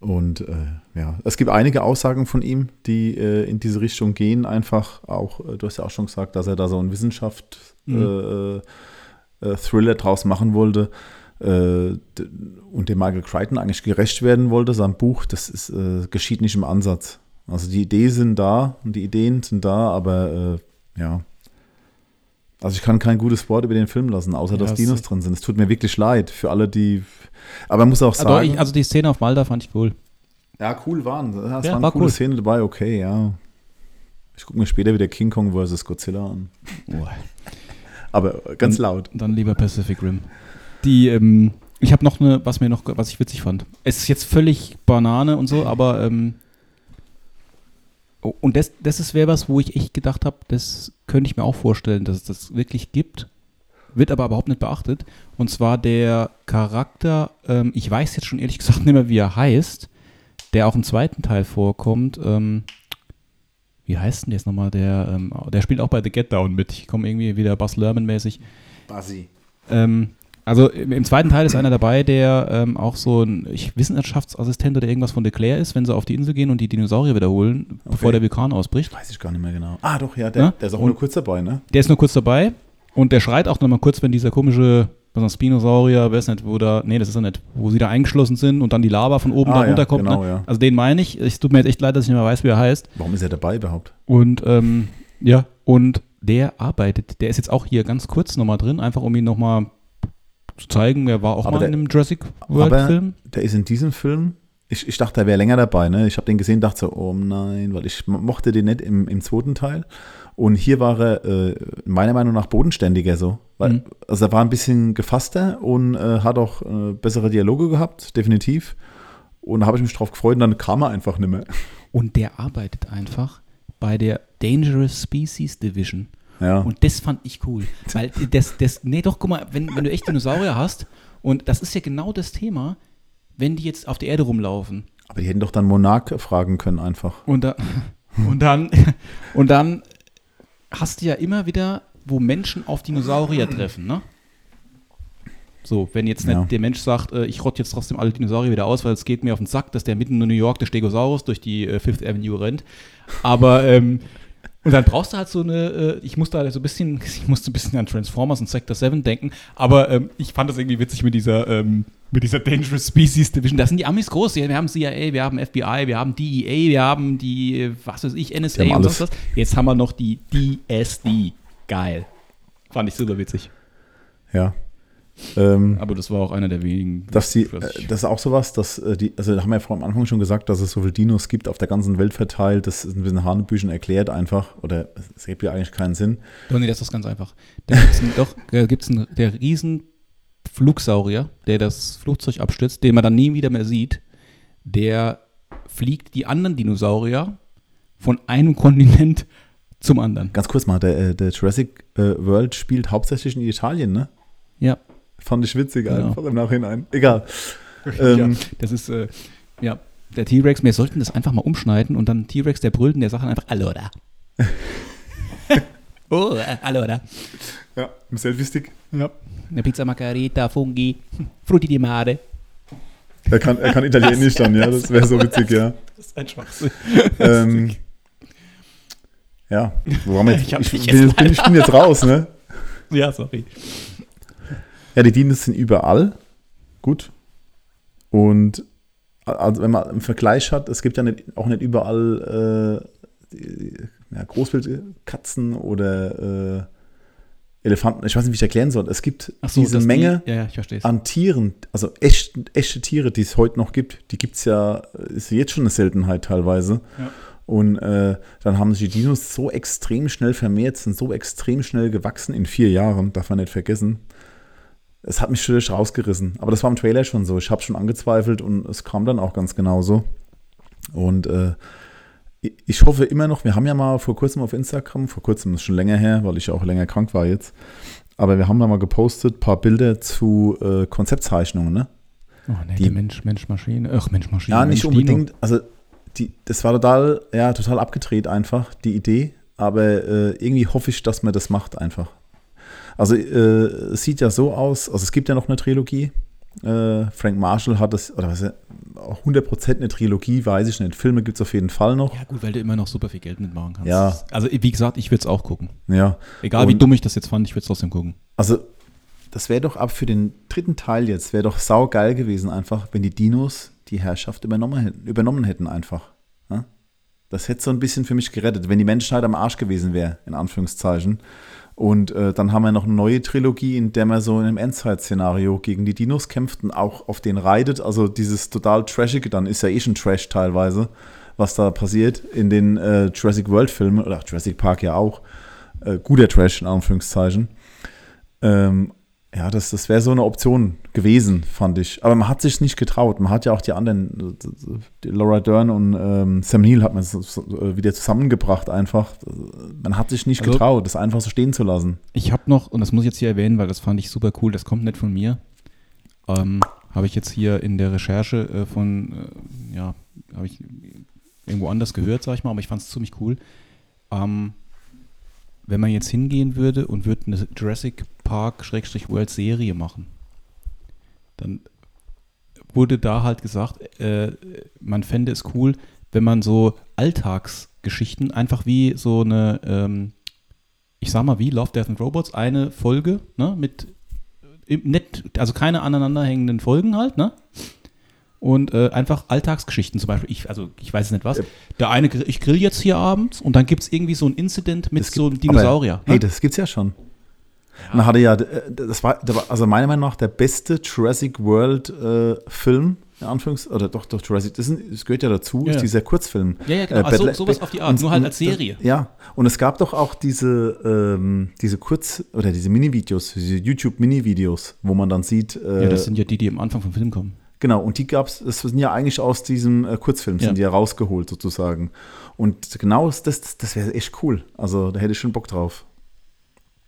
Und äh, ja, es gibt einige Aussagen von ihm, die äh, in diese Richtung gehen. Einfach auch, äh, du hast ja auch schon gesagt, dass er da so einen Wissenschaft-Thriller draus machen wollte äh, und dem Michael Crichton eigentlich gerecht werden wollte. Sein Buch, das ist, äh, geschieht nicht im Ansatz. Also die Ideen sind da und die Ideen sind da, aber äh, ja. Also ich kann kein gutes Wort über den Film lassen, außer Ja, dass Dinos drin sind. Es tut mir wirklich leid für alle, die. Aber man muss auch Also, sagen. ich, also die Szene auf Malta fand ich cool. Ja, cool waren. Ja, es Ja, waren war coole cool. Szenen dabei, okay, ja. Ich gucke mir später wieder King Kong vs. Godzilla an. Oh. Aber ganz Und- laut. Dann lieber Pacific Rim. Die, ähm, ich habe noch eine, was mir noch, was ich witzig fand. Es ist jetzt völlig Banane und so, aber ähm, und das, das ist wäre was, wo ich echt gedacht habe, das könnte ich mir auch vorstellen, dass es das wirklich gibt. Wird aber überhaupt nicht beachtet. Und zwar der Charakter, ähm, ich weiß jetzt schon ehrlich gesagt nicht mehr, wie er heißt, der auch im zweiten Teil vorkommt. Ähm, wie heißt denn jetzt nochmal? Der, ähm, der spielt auch bei The Get Down mit. Ich komme irgendwie wieder Buzz Lerman-mäßig. Basi. Ähm, also im, im zweiten Teil ist einer dabei, der ähm, auch so ein ich, Wissenschaftsassistent oder irgendwas von Declare ist, wenn sie auf die Insel gehen und die Dinosaurier wiederholen, bevor der Vulkan ausbricht. Weiß ich gar nicht mehr genau. Ah, doch, ja, der, Ja? der ist auch Und- nur kurz dabei, ne? Der ist nur kurz dabei und der schreit auch nochmal kurz, wenn dieser komische, was ist das, Spinosaurier, weiß nicht, wo da, nee, das ist er nicht, wo sie da eingeschlossen sind und dann die Lava von oben Ah, da ja, runterkommt. genau, ne? ja. Also den meine ich. Es tut mir jetzt echt leid, dass ich nicht mehr weiß, wie er heißt. Warum ist er dabei überhaupt? Und ähm, ja, und der arbeitet, der ist jetzt auch hier ganz kurz nochmal drin, einfach um ihn nochmal zu zeigen, er war auch Aber mal der- in einem Jurassic World-Film. Der ist in diesem Film. Ich, ich dachte, er wäre länger dabei, ne? Ich habe den gesehen, dachte so, oh nein, weil ich mo- mochte den nicht im, im zweiten Teil. Und hier war er äh, meiner Meinung nach bodenständiger so. Weil, Mhm. Also er war ein bisschen gefasster und äh, hat auch äh, bessere Dialoge gehabt, definitiv. Und da habe ich mich drauf gefreut und dann kam er einfach nicht mehr. Und der arbeitet einfach bei der Dangerous Species Division. Ja. Und das fand ich cool. Weil das, das, nee, doch, guck mal, wenn, wenn du echt Dinosaurier hast, und das ist ja genau das Thema, wenn die jetzt auf der Erde rumlaufen. Aber die hätten doch dann Monarch fragen können einfach. Und, da, und dann, und dann hast du ja immer wieder, wo Menschen auf Dinosaurier treffen, ne? So, wenn jetzt nicht Ja. der Mensch sagt, äh, ich rotte jetzt trotzdem alle Dinosaurier wieder aus, weil es geht mir auf den Sack, dass der mitten in New York der Stegosaurus durch die äh, Fifth Avenue rennt. Aber, ähm, und dann brauchst du halt so eine, äh, ich musste halt so ein bisschen, ich musste ein bisschen an Transformers und Sector 7 denken, aber ähm, ich fand das irgendwie witzig mit dieser, ähm, mit dieser Dangerous Species Division. Da sind die Amis groß. Wir haben CIA, wir haben FBI, wir haben DEA, wir haben die, äh, was weiß ich, NSA und alles. sonst was. Jetzt haben wir noch die DSD. Geil. Fand ich super witzig. Ja. Ähm, Aber das war auch einer der wenigen. dass die, äh, das ist auch sowas, dass äh, die, also da haben wir ja vor am Anfang schon gesagt, dass es so viele Dinos gibt auf der ganzen Welt verteilt. Das ist ein bisschen Hanebüchen erklärt einfach. Oder es gibt ja eigentlich keinen Sinn. Doch, nee, das ist ganz einfach. Da gibt's einen, doch, da gibt's einen, der riesen Flugsaurier, der das Flugzeug abstürzt, den man dann nie wieder mehr sieht, der fliegt die anderen Dinosaurier von einem Kontinent zum anderen. Ganz kurz mal, der, äh, der Jurassic World spielt hauptsächlich in Italien, ne? Ja. Fand ich witzig Genau. einfach im Nachhinein. Egal. Ähm, ja, das ist, äh, ja, der T-Rex, wir sollten das einfach mal umschneiden und dann T-Rex, der brüllt und der sagt einfach, allora. oh, äh, allora. ja, im Selfie-Stick. Ja. Eine Pizza Margarita, Fungi, Frutti di Mare. Er kann, er kann Italienisch dann, ja, das wäre so witzig, ja. Das ist ein Schwachsinn. Ähm, ja, wo haben wir jetzt? Ich Ich, bin, jetzt bin, ich bin jetzt raus, ne? Ja, sorry. Ja, die Dinos sind überall. Gut. Und also wenn man einen Vergleich hat, es gibt ja nicht, auch nicht überall, äh, ja, Großwildkatzen oder äh, Elefanten. Ich weiß nicht, wie ich erklären soll. Es gibt so, diese Menge Die, ja, an Tieren, also echt, echte Tiere, die es heute noch gibt, die gibt es ja, ist jetzt schon eine Seltenheit teilweise. Ja. Und äh, dann haben sich die Dinos so extrem schnell vermehrt, sind so extrem schnell gewachsen in vier Jahren, darf man nicht vergessen. Es hat mich schon rausgerissen. Aber das war im Trailer schon so. Ich habe schon angezweifelt und es kam dann auch ganz genauso. Und äh, ich- hoffe immer noch, wir haben ja mal vor kurzem auf Instagram, vor kurzem ist schon länger her, weil ich ja auch länger krank war jetzt, aber wir haben da mal gepostet, ein paar Bilder zu äh, Konzeptzeichnungen, ne? Oh, nee, die- Mensch, Mensch, Maschine. Ach, Mensch, Maschine. Ja, nicht Mensch, Dino. unbedingt. Also, die, das war total, ja, total abgedreht einfach, die Idee. Aber äh, irgendwie hoffe ich, dass man das macht einfach. Also, äh, es sieht ja so aus, also es gibt ja noch eine Trilogie. Äh, Frank Marshall hat das, oder was, ja, auch 100% eine Trilogie, weiß ich nicht. Filme gibt es auf jeden Fall noch. Ja, gut, weil du immer noch super viel Geld mitmachen kannst. Ja. Also, wie gesagt, ich würde es auch gucken. Ja. Egal, wie Und- dumm ich das jetzt fand, ich würde es trotzdem gucken. Also, das wäre doch ab für den dritten Teil jetzt, wäre doch saugeil gewesen, einfach, wenn die Dinos die Herrschaft übernommen hätten, übernommen hätten einfach. Ja? Das hätte so ein bisschen für mich gerettet, wenn die Menschheit am Arsch gewesen wäre, in Anführungszeichen. Und äh, dann haben wir noch eine neue Trilogie, in der man so in einem Endzeit-Szenario gegen die Dinos kämpft und auch auf den reitet. Also dieses total Trashige, dann ist ja eh schon Trash teilweise, was da passiert in den äh, Jurassic World-Filmen oder Jurassic Park ja auch. Äh, guter Trash in Anführungszeichen. Ähm, ja, das, das wäre so eine Option gewesen, fand ich. Aber man hat sich nicht getraut. Man hat ja auch die anderen, die Laura Dern und ähm, Sam Neill hat man äh, wieder zusammengebracht einfach. Man hat sich nicht Also- getraut, das einfach so stehen zu lassen. Ich habe noch, und das muss ich jetzt hier erwähnen, weil das fand ich super cool, das kommt nicht von mir. Ähm, habe ich jetzt hier in der Recherche äh, von, äh, ja, habe ich irgendwo anders gehört, sag ich mal, aber ich fand es ziemlich cool. Ähm, wenn man jetzt hingehen würde und würde eine Jurassic Park-World Serie machen, dann wurde da halt gesagt, äh, man fände es cool, wenn man so Alltagsgeschichten einfach wie so eine, ähm, ich sag mal wie Love, Death and Robots, eine Folge, ne, mit nett, also keine aneinanderhängenden Folgen halt, ne? Und äh, einfach Alltagsgeschichten zum Beispiel. Ich, also ich weiß es nicht was. Der eine, ich grill jetzt hier abends und dann gibt es irgendwie so ein Incident mit Das so einem gibt- Dinosaurier. Aber, hey, ne? das gibt's ja schon. Man hatte ja, das war, das war, also meiner Meinung nach der beste Jurassic World äh, Film, in Anführungs, oder doch, doch, Jurassic, das, ist, das gehört ja dazu, Ja, ist ja. dieser Kurzfilm. Ja, ja, genau. Äh, also, Battle- sowas auf die Art, und- nur halt und als Serie. Das, ja, und es gab doch auch diese, ähm, diese Kurz- oder diese Mini-Videos, diese YouTube-Mini-Videos, wo man dann sieht, äh, ja, das sind ja die, die am Anfang vom Film kommen. Genau, und die gab es, das sind ja eigentlich aus diesem äh, Kurzfilm, Ja. sind die ja rausgeholt sozusagen. Und genau das, das, das wäre echt cool. Also da hätte ich schon Bock drauf.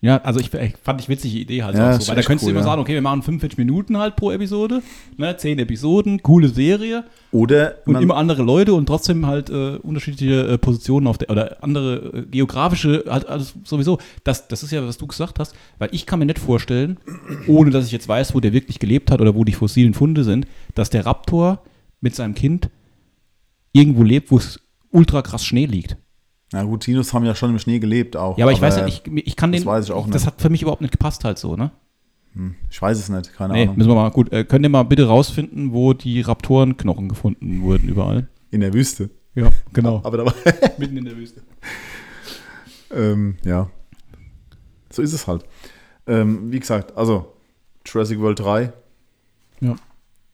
Ja, also ich, ich fand ich witzige Idee halt Ja, auch so, weil da könntest cool, du immer ja. sagen, okay, wir machen 45 Minuten halt pro Episode, ne, 10 Episoden, coole Serie Oder und immer andere Leute und trotzdem halt äh, unterschiedliche äh, Positionen auf der oder andere äh, geografische halt alles sowieso. Das, das ist ja, was du gesagt hast, weil ich kann mir nicht vorstellen, ohne dass ich jetzt weiß, wo der wirklich gelebt hat oder wo die fossilen Funde sind, dass der Raptor mit seinem Kind irgendwo lebt, wo es ultra krass Schnee liegt. Na gut, Dinos haben ja schon im Schnee gelebt auch. Ja, aber ich weiß ja, ich, ich kann das den, weiß ich auch das nicht. hat für mich überhaupt nicht gepasst halt so, ne? Ich weiß es nicht, keine Nee, Ahnung. müssen wir mal, gut, äh, könnt ihr mal bitte rausfinden, wo die Raptorenknochen gefunden wurden überall? In der Wüste. Ja, genau. Aber da war, Mitten in der Wüste. ähm, ja. So ist es halt. Ähm, wie gesagt, also Jurassic World 3.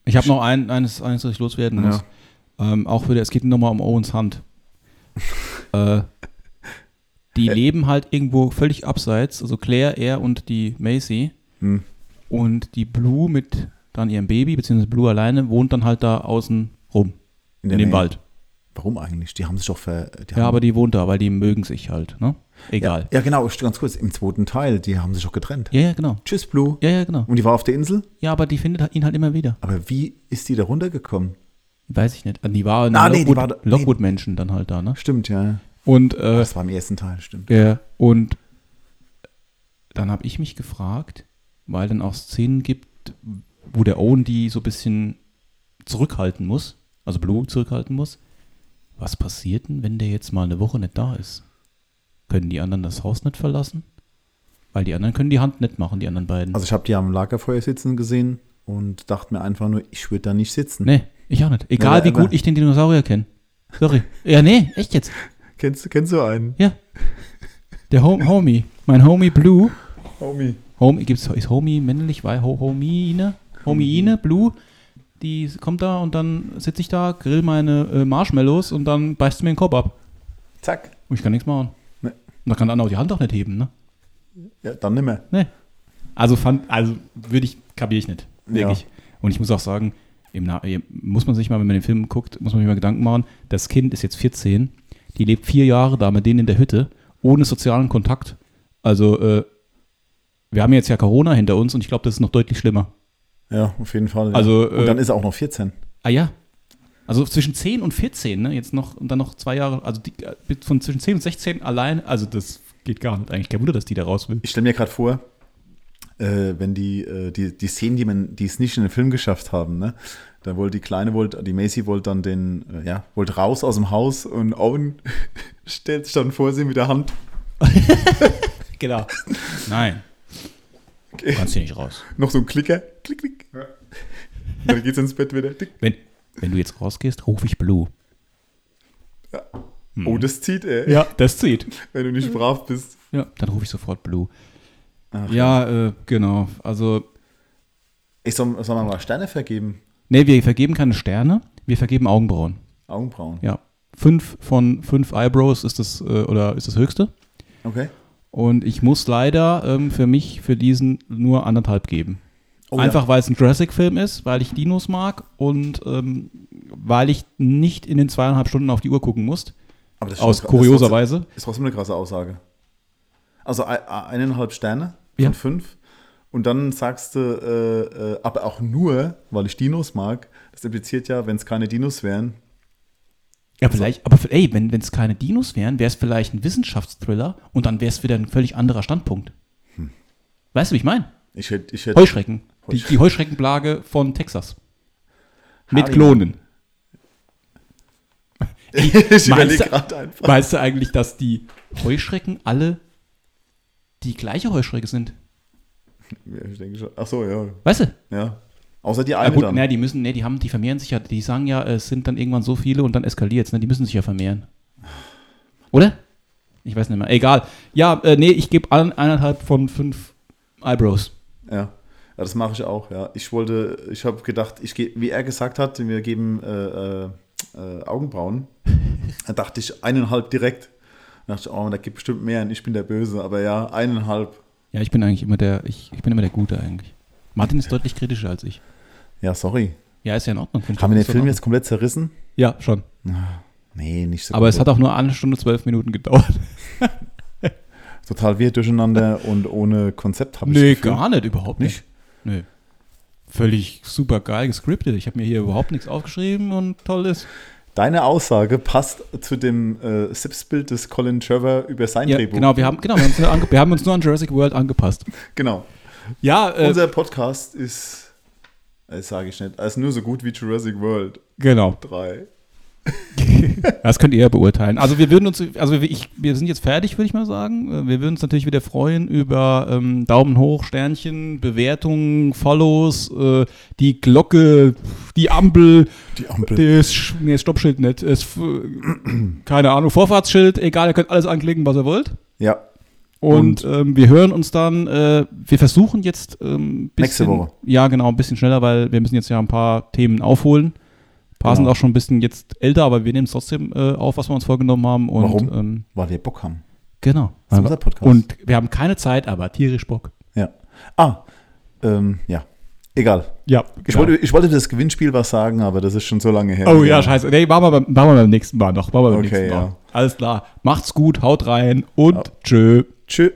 Ich habe noch ein, eines, eines, was ich loswerden muss. Ähm, auch wieder, es geht nochmal um Owens Hand. Äh, die leben halt irgendwo völlig abseits, also Claire, er und die Macy. Hm. Und die Blue mit dann ihrem Baby, beziehungsweise Blue alleine, wohnt dann halt da außen rum, in, der dem Nähe. Wald. Warum eigentlich? Die haben sich doch ver. Ja, aber die wohnt da, weil die mögen sich halt, ne? Egal. Ja, ja, genau, ganz kurz. Im zweiten Teil, die haben sich doch getrennt. Ja, ja, genau. Tschüss, Blue. Ja, ja, genau. Und die war auf der Insel? Ja, aber die findet ihn halt immer wieder. Aber wie ist die da runtergekommen? Weiß ich nicht. Also Die war Ah, nee, die Lockwood- nee. Lockwood-Menschen dann halt da, ne? Stimmt, ja. Und, äh, Das war im ersten Teil, stimmt. ja, und dann habe ich mich gefragt, weil dann auch Szenen gibt, wo der Owen die so ein bisschen zurückhalten muss, also Blue zurückhalten muss. Was passiert denn, wenn der jetzt mal eine Woche nicht da ist? Können die anderen das Haus nicht verlassen? Weil die anderen können die Hand nicht machen, die anderen beiden. Also ich habe die am Lagerfeuer sitzen gesehen und dachte mir einfach nur, ich würde da nicht sitzen. nee, ich auch nicht. Egal aber- wie gut ich den Dinosaurier kenne. Sorry. Ja, nee, echt jetzt. Kennst, kennst du einen? Ja. Der Hom Homie. Mein Homie Blue. Homie. Homie, gibt's, ist Homie männlich? Weil Ho Homiine? Homiine, Blue. Die kommt da und dann sitze ich da, grill meine äh, Marshmallows und dann beißt sie mir den Kopf ab. Zack. Und ich kann nichts machen. Nee. Und da kann dann auch die Hand auch nicht heben, ne? Ja, dann nicht mehr. Nee. Also fand, also würde ich, kapiere ich nicht. Wirklich. Ja. Und ich muss auch sagen, muss man sich mal, wenn man den Film guckt, muss man sich mal Gedanken machen, das Kind ist jetzt 14, die lebt vier Jahre da mit denen in der Hütte, ohne sozialen Kontakt. Also, äh, wir haben jetzt ja Corona hinter uns und ich glaube, das ist noch deutlich schlimmer. Ja, auf jeden Fall. Ja. Also, und äh, dann ist er auch noch 14. Ah ja. Also zwischen 10 und 14, ne? Jetzt noch und dann noch zwei Jahre, also die, äh, von zwischen 10 und 16 allein, also das geht gar nicht eigentlich. Kein Wunder, dass die da raus will. Ich stelle mir gerade vor, äh, wenn die, äh, die, die Szenen, die, man, die es nicht in den Film geschafft haben, ne? Da wollte die Kleine, wollte, die Macy wollte dann den, äh, ja, wollte raus aus dem Haus und Owen stellt sich dann vor sie mit der Hand. Genau. Nein. Du kannst hier nicht raus. Noch so ein Klicker. Klick, klick. Dann geht's ins Bett wieder. Tick. Wenn, wenn du jetzt rausgehst, rufe ich Blue. Oh, das zieht er. Ja, das zieht. Wenn du nicht brav bist. Ja, dann rufe ich sofort Blue. Ach, Ja, äh, genau. Also, Ich soll, soll man mal Sterne vergeben? nee, wir vergeben keine Sterne, wir vergeben Augenbrauen. Augenbrauen. Ja. Fünf von fünf Eyebrows ist das, äh, oder ist das höchste. Okay. Und ich muss leider ähm, für mich für diesen nur anderthalb geben. Oh, Einfach weil es ein Jurassic-Film ist, weil ich Dinos mag und ähm, weil ich nicht in den zweieinhalb Stunden auf die Uhr gucken muss. Aber das ist Aus kurioser das Weise. ist trotzdem- eine krasse Aussage. Also ein- eineinhalb Sterne von Ja. fünf. Und dann sagst du, äh, äh, aber auch nur, weil ich Dinos mag. Das impliziert ja, wenn es keine Dinos wären. Ja, vielleicht, aber ey, wenn es keine Dinos wären, wäre es vielleicht ein Wissenschaftsthriller und dann wäre es wieder ein völlig anderer Standpunkt. Weißt du, wie ich meine? Ich hätte, ich hätte. Heuschrecken. Die, die Heuschreckenplage von Texas. Mit Harry. Klonen. ich Meinst du-. Weißt du eigentlich, dass die Heuschrecken alle die gleiche Heuschrecke sind? Ja, ich denke schon. Ach so, ja. Weißt du? ja. Außer die Ja, eine gut, dann. ne, die müssen, ne, die haben, die vermehren sich ja, die sagen ja, es sind dann irgendwann so viele und dann eskaliert es, ne? Die müssen sich ja vermehren. Oder? Ich weiß nicht mehr. Egal. Ja, äh, nee, ich gebe allen eineinhalb von fünf Eyebrows. Ja. ja, das mache ich auch, ja. Ich wollte, ich habe gedacht, ich gehe, wie er gesagt hat, wir geben äh, äh, äh, Augenbrauen. da dachte ich eineinhalb direkt. Da dachte ich, oh, da gibt bestimmt mehr und ich bin der Böse. Aber ja, eineinhalb. Ja, ich bin eigentlich immer der, ich, ich bin immer der Gute eigentlich. Martin ist deutlich kritischer als ich. Ja, sorry. Ja, ist ja in Ordnung. Haben wir den Film jetzt komplett zerrissen? Ja, schon. Nee, nicht so Aber es komplett. hat auch nur eine Stunde zwölf Minuten gedauert. total wir durcheinander und ohne Konzept habe ich Nee, Gefühl. gar nicht, überhaupt Nicht? nicht. Nee. Völlig super geil gescriptet. Ich habe mir hier überhaupt nichts aufgeschrieben und toll ist. Deine Aussage passt zu dem äh, Selbstbild des Colin Trevor über sein Ja, Drehbuch. genau, wir haben, genau wir, haben uns nur wir haben uns nur an Jurassic World angepasst. Genau. Ja, äh, Unser Podcast ist, das sage ich nicht, ist nur so gut wie Jurassic World genau. 3. Das könnt ihr ja beurteilen. Also wir würden uns, also wir, ich, wir sind jetzt fertig, würde ich mal sagen. Äh, Wir würden uns natürlich wieder freuen über ähm, Daumen hoch, Sternchen, Bewertungen, Follows, äh, die Glocke, die Ampel, Die Ampel. das, nee, Stoppschild nicht, das, keine Ahnung, Vorfahrtsschild, egal, ihr könnt alles anklicken, was ihr wollt. Ja, Und, ähm, wir hören uns dann, äh, wir versuchen jetzt ähm, bisschen, Nächste Woche. Ja, genau, ein bisschen schneller, weil wir müssen jetzt ja ein paar Themen aufholen. Paar Genau. sind auch schon ein bisschen jetzt älter, aber wir nehmen es trotzdem äh, auf, was wir uns vorgenommen haben. Und, Warum? Ähm, weil wir Bock haben. genau. Das ist unser Podcast. Und wir haben keine Zeit, aber tierisch Bock. ja. Ah, ähm, ja. Egal. Ja, Ich, wollte, ich wollte das Gewinnspiel was sagen, aber das ist schon so lange her. Oh ja, scheiße. Nee, machen wir, beim, machen wir beim nächsten Mal noch. Machen wir beim Okay, nächsten Mal. ja. Alles klar. Macht's gut, haut rein und Ja. tschö. Tschüss.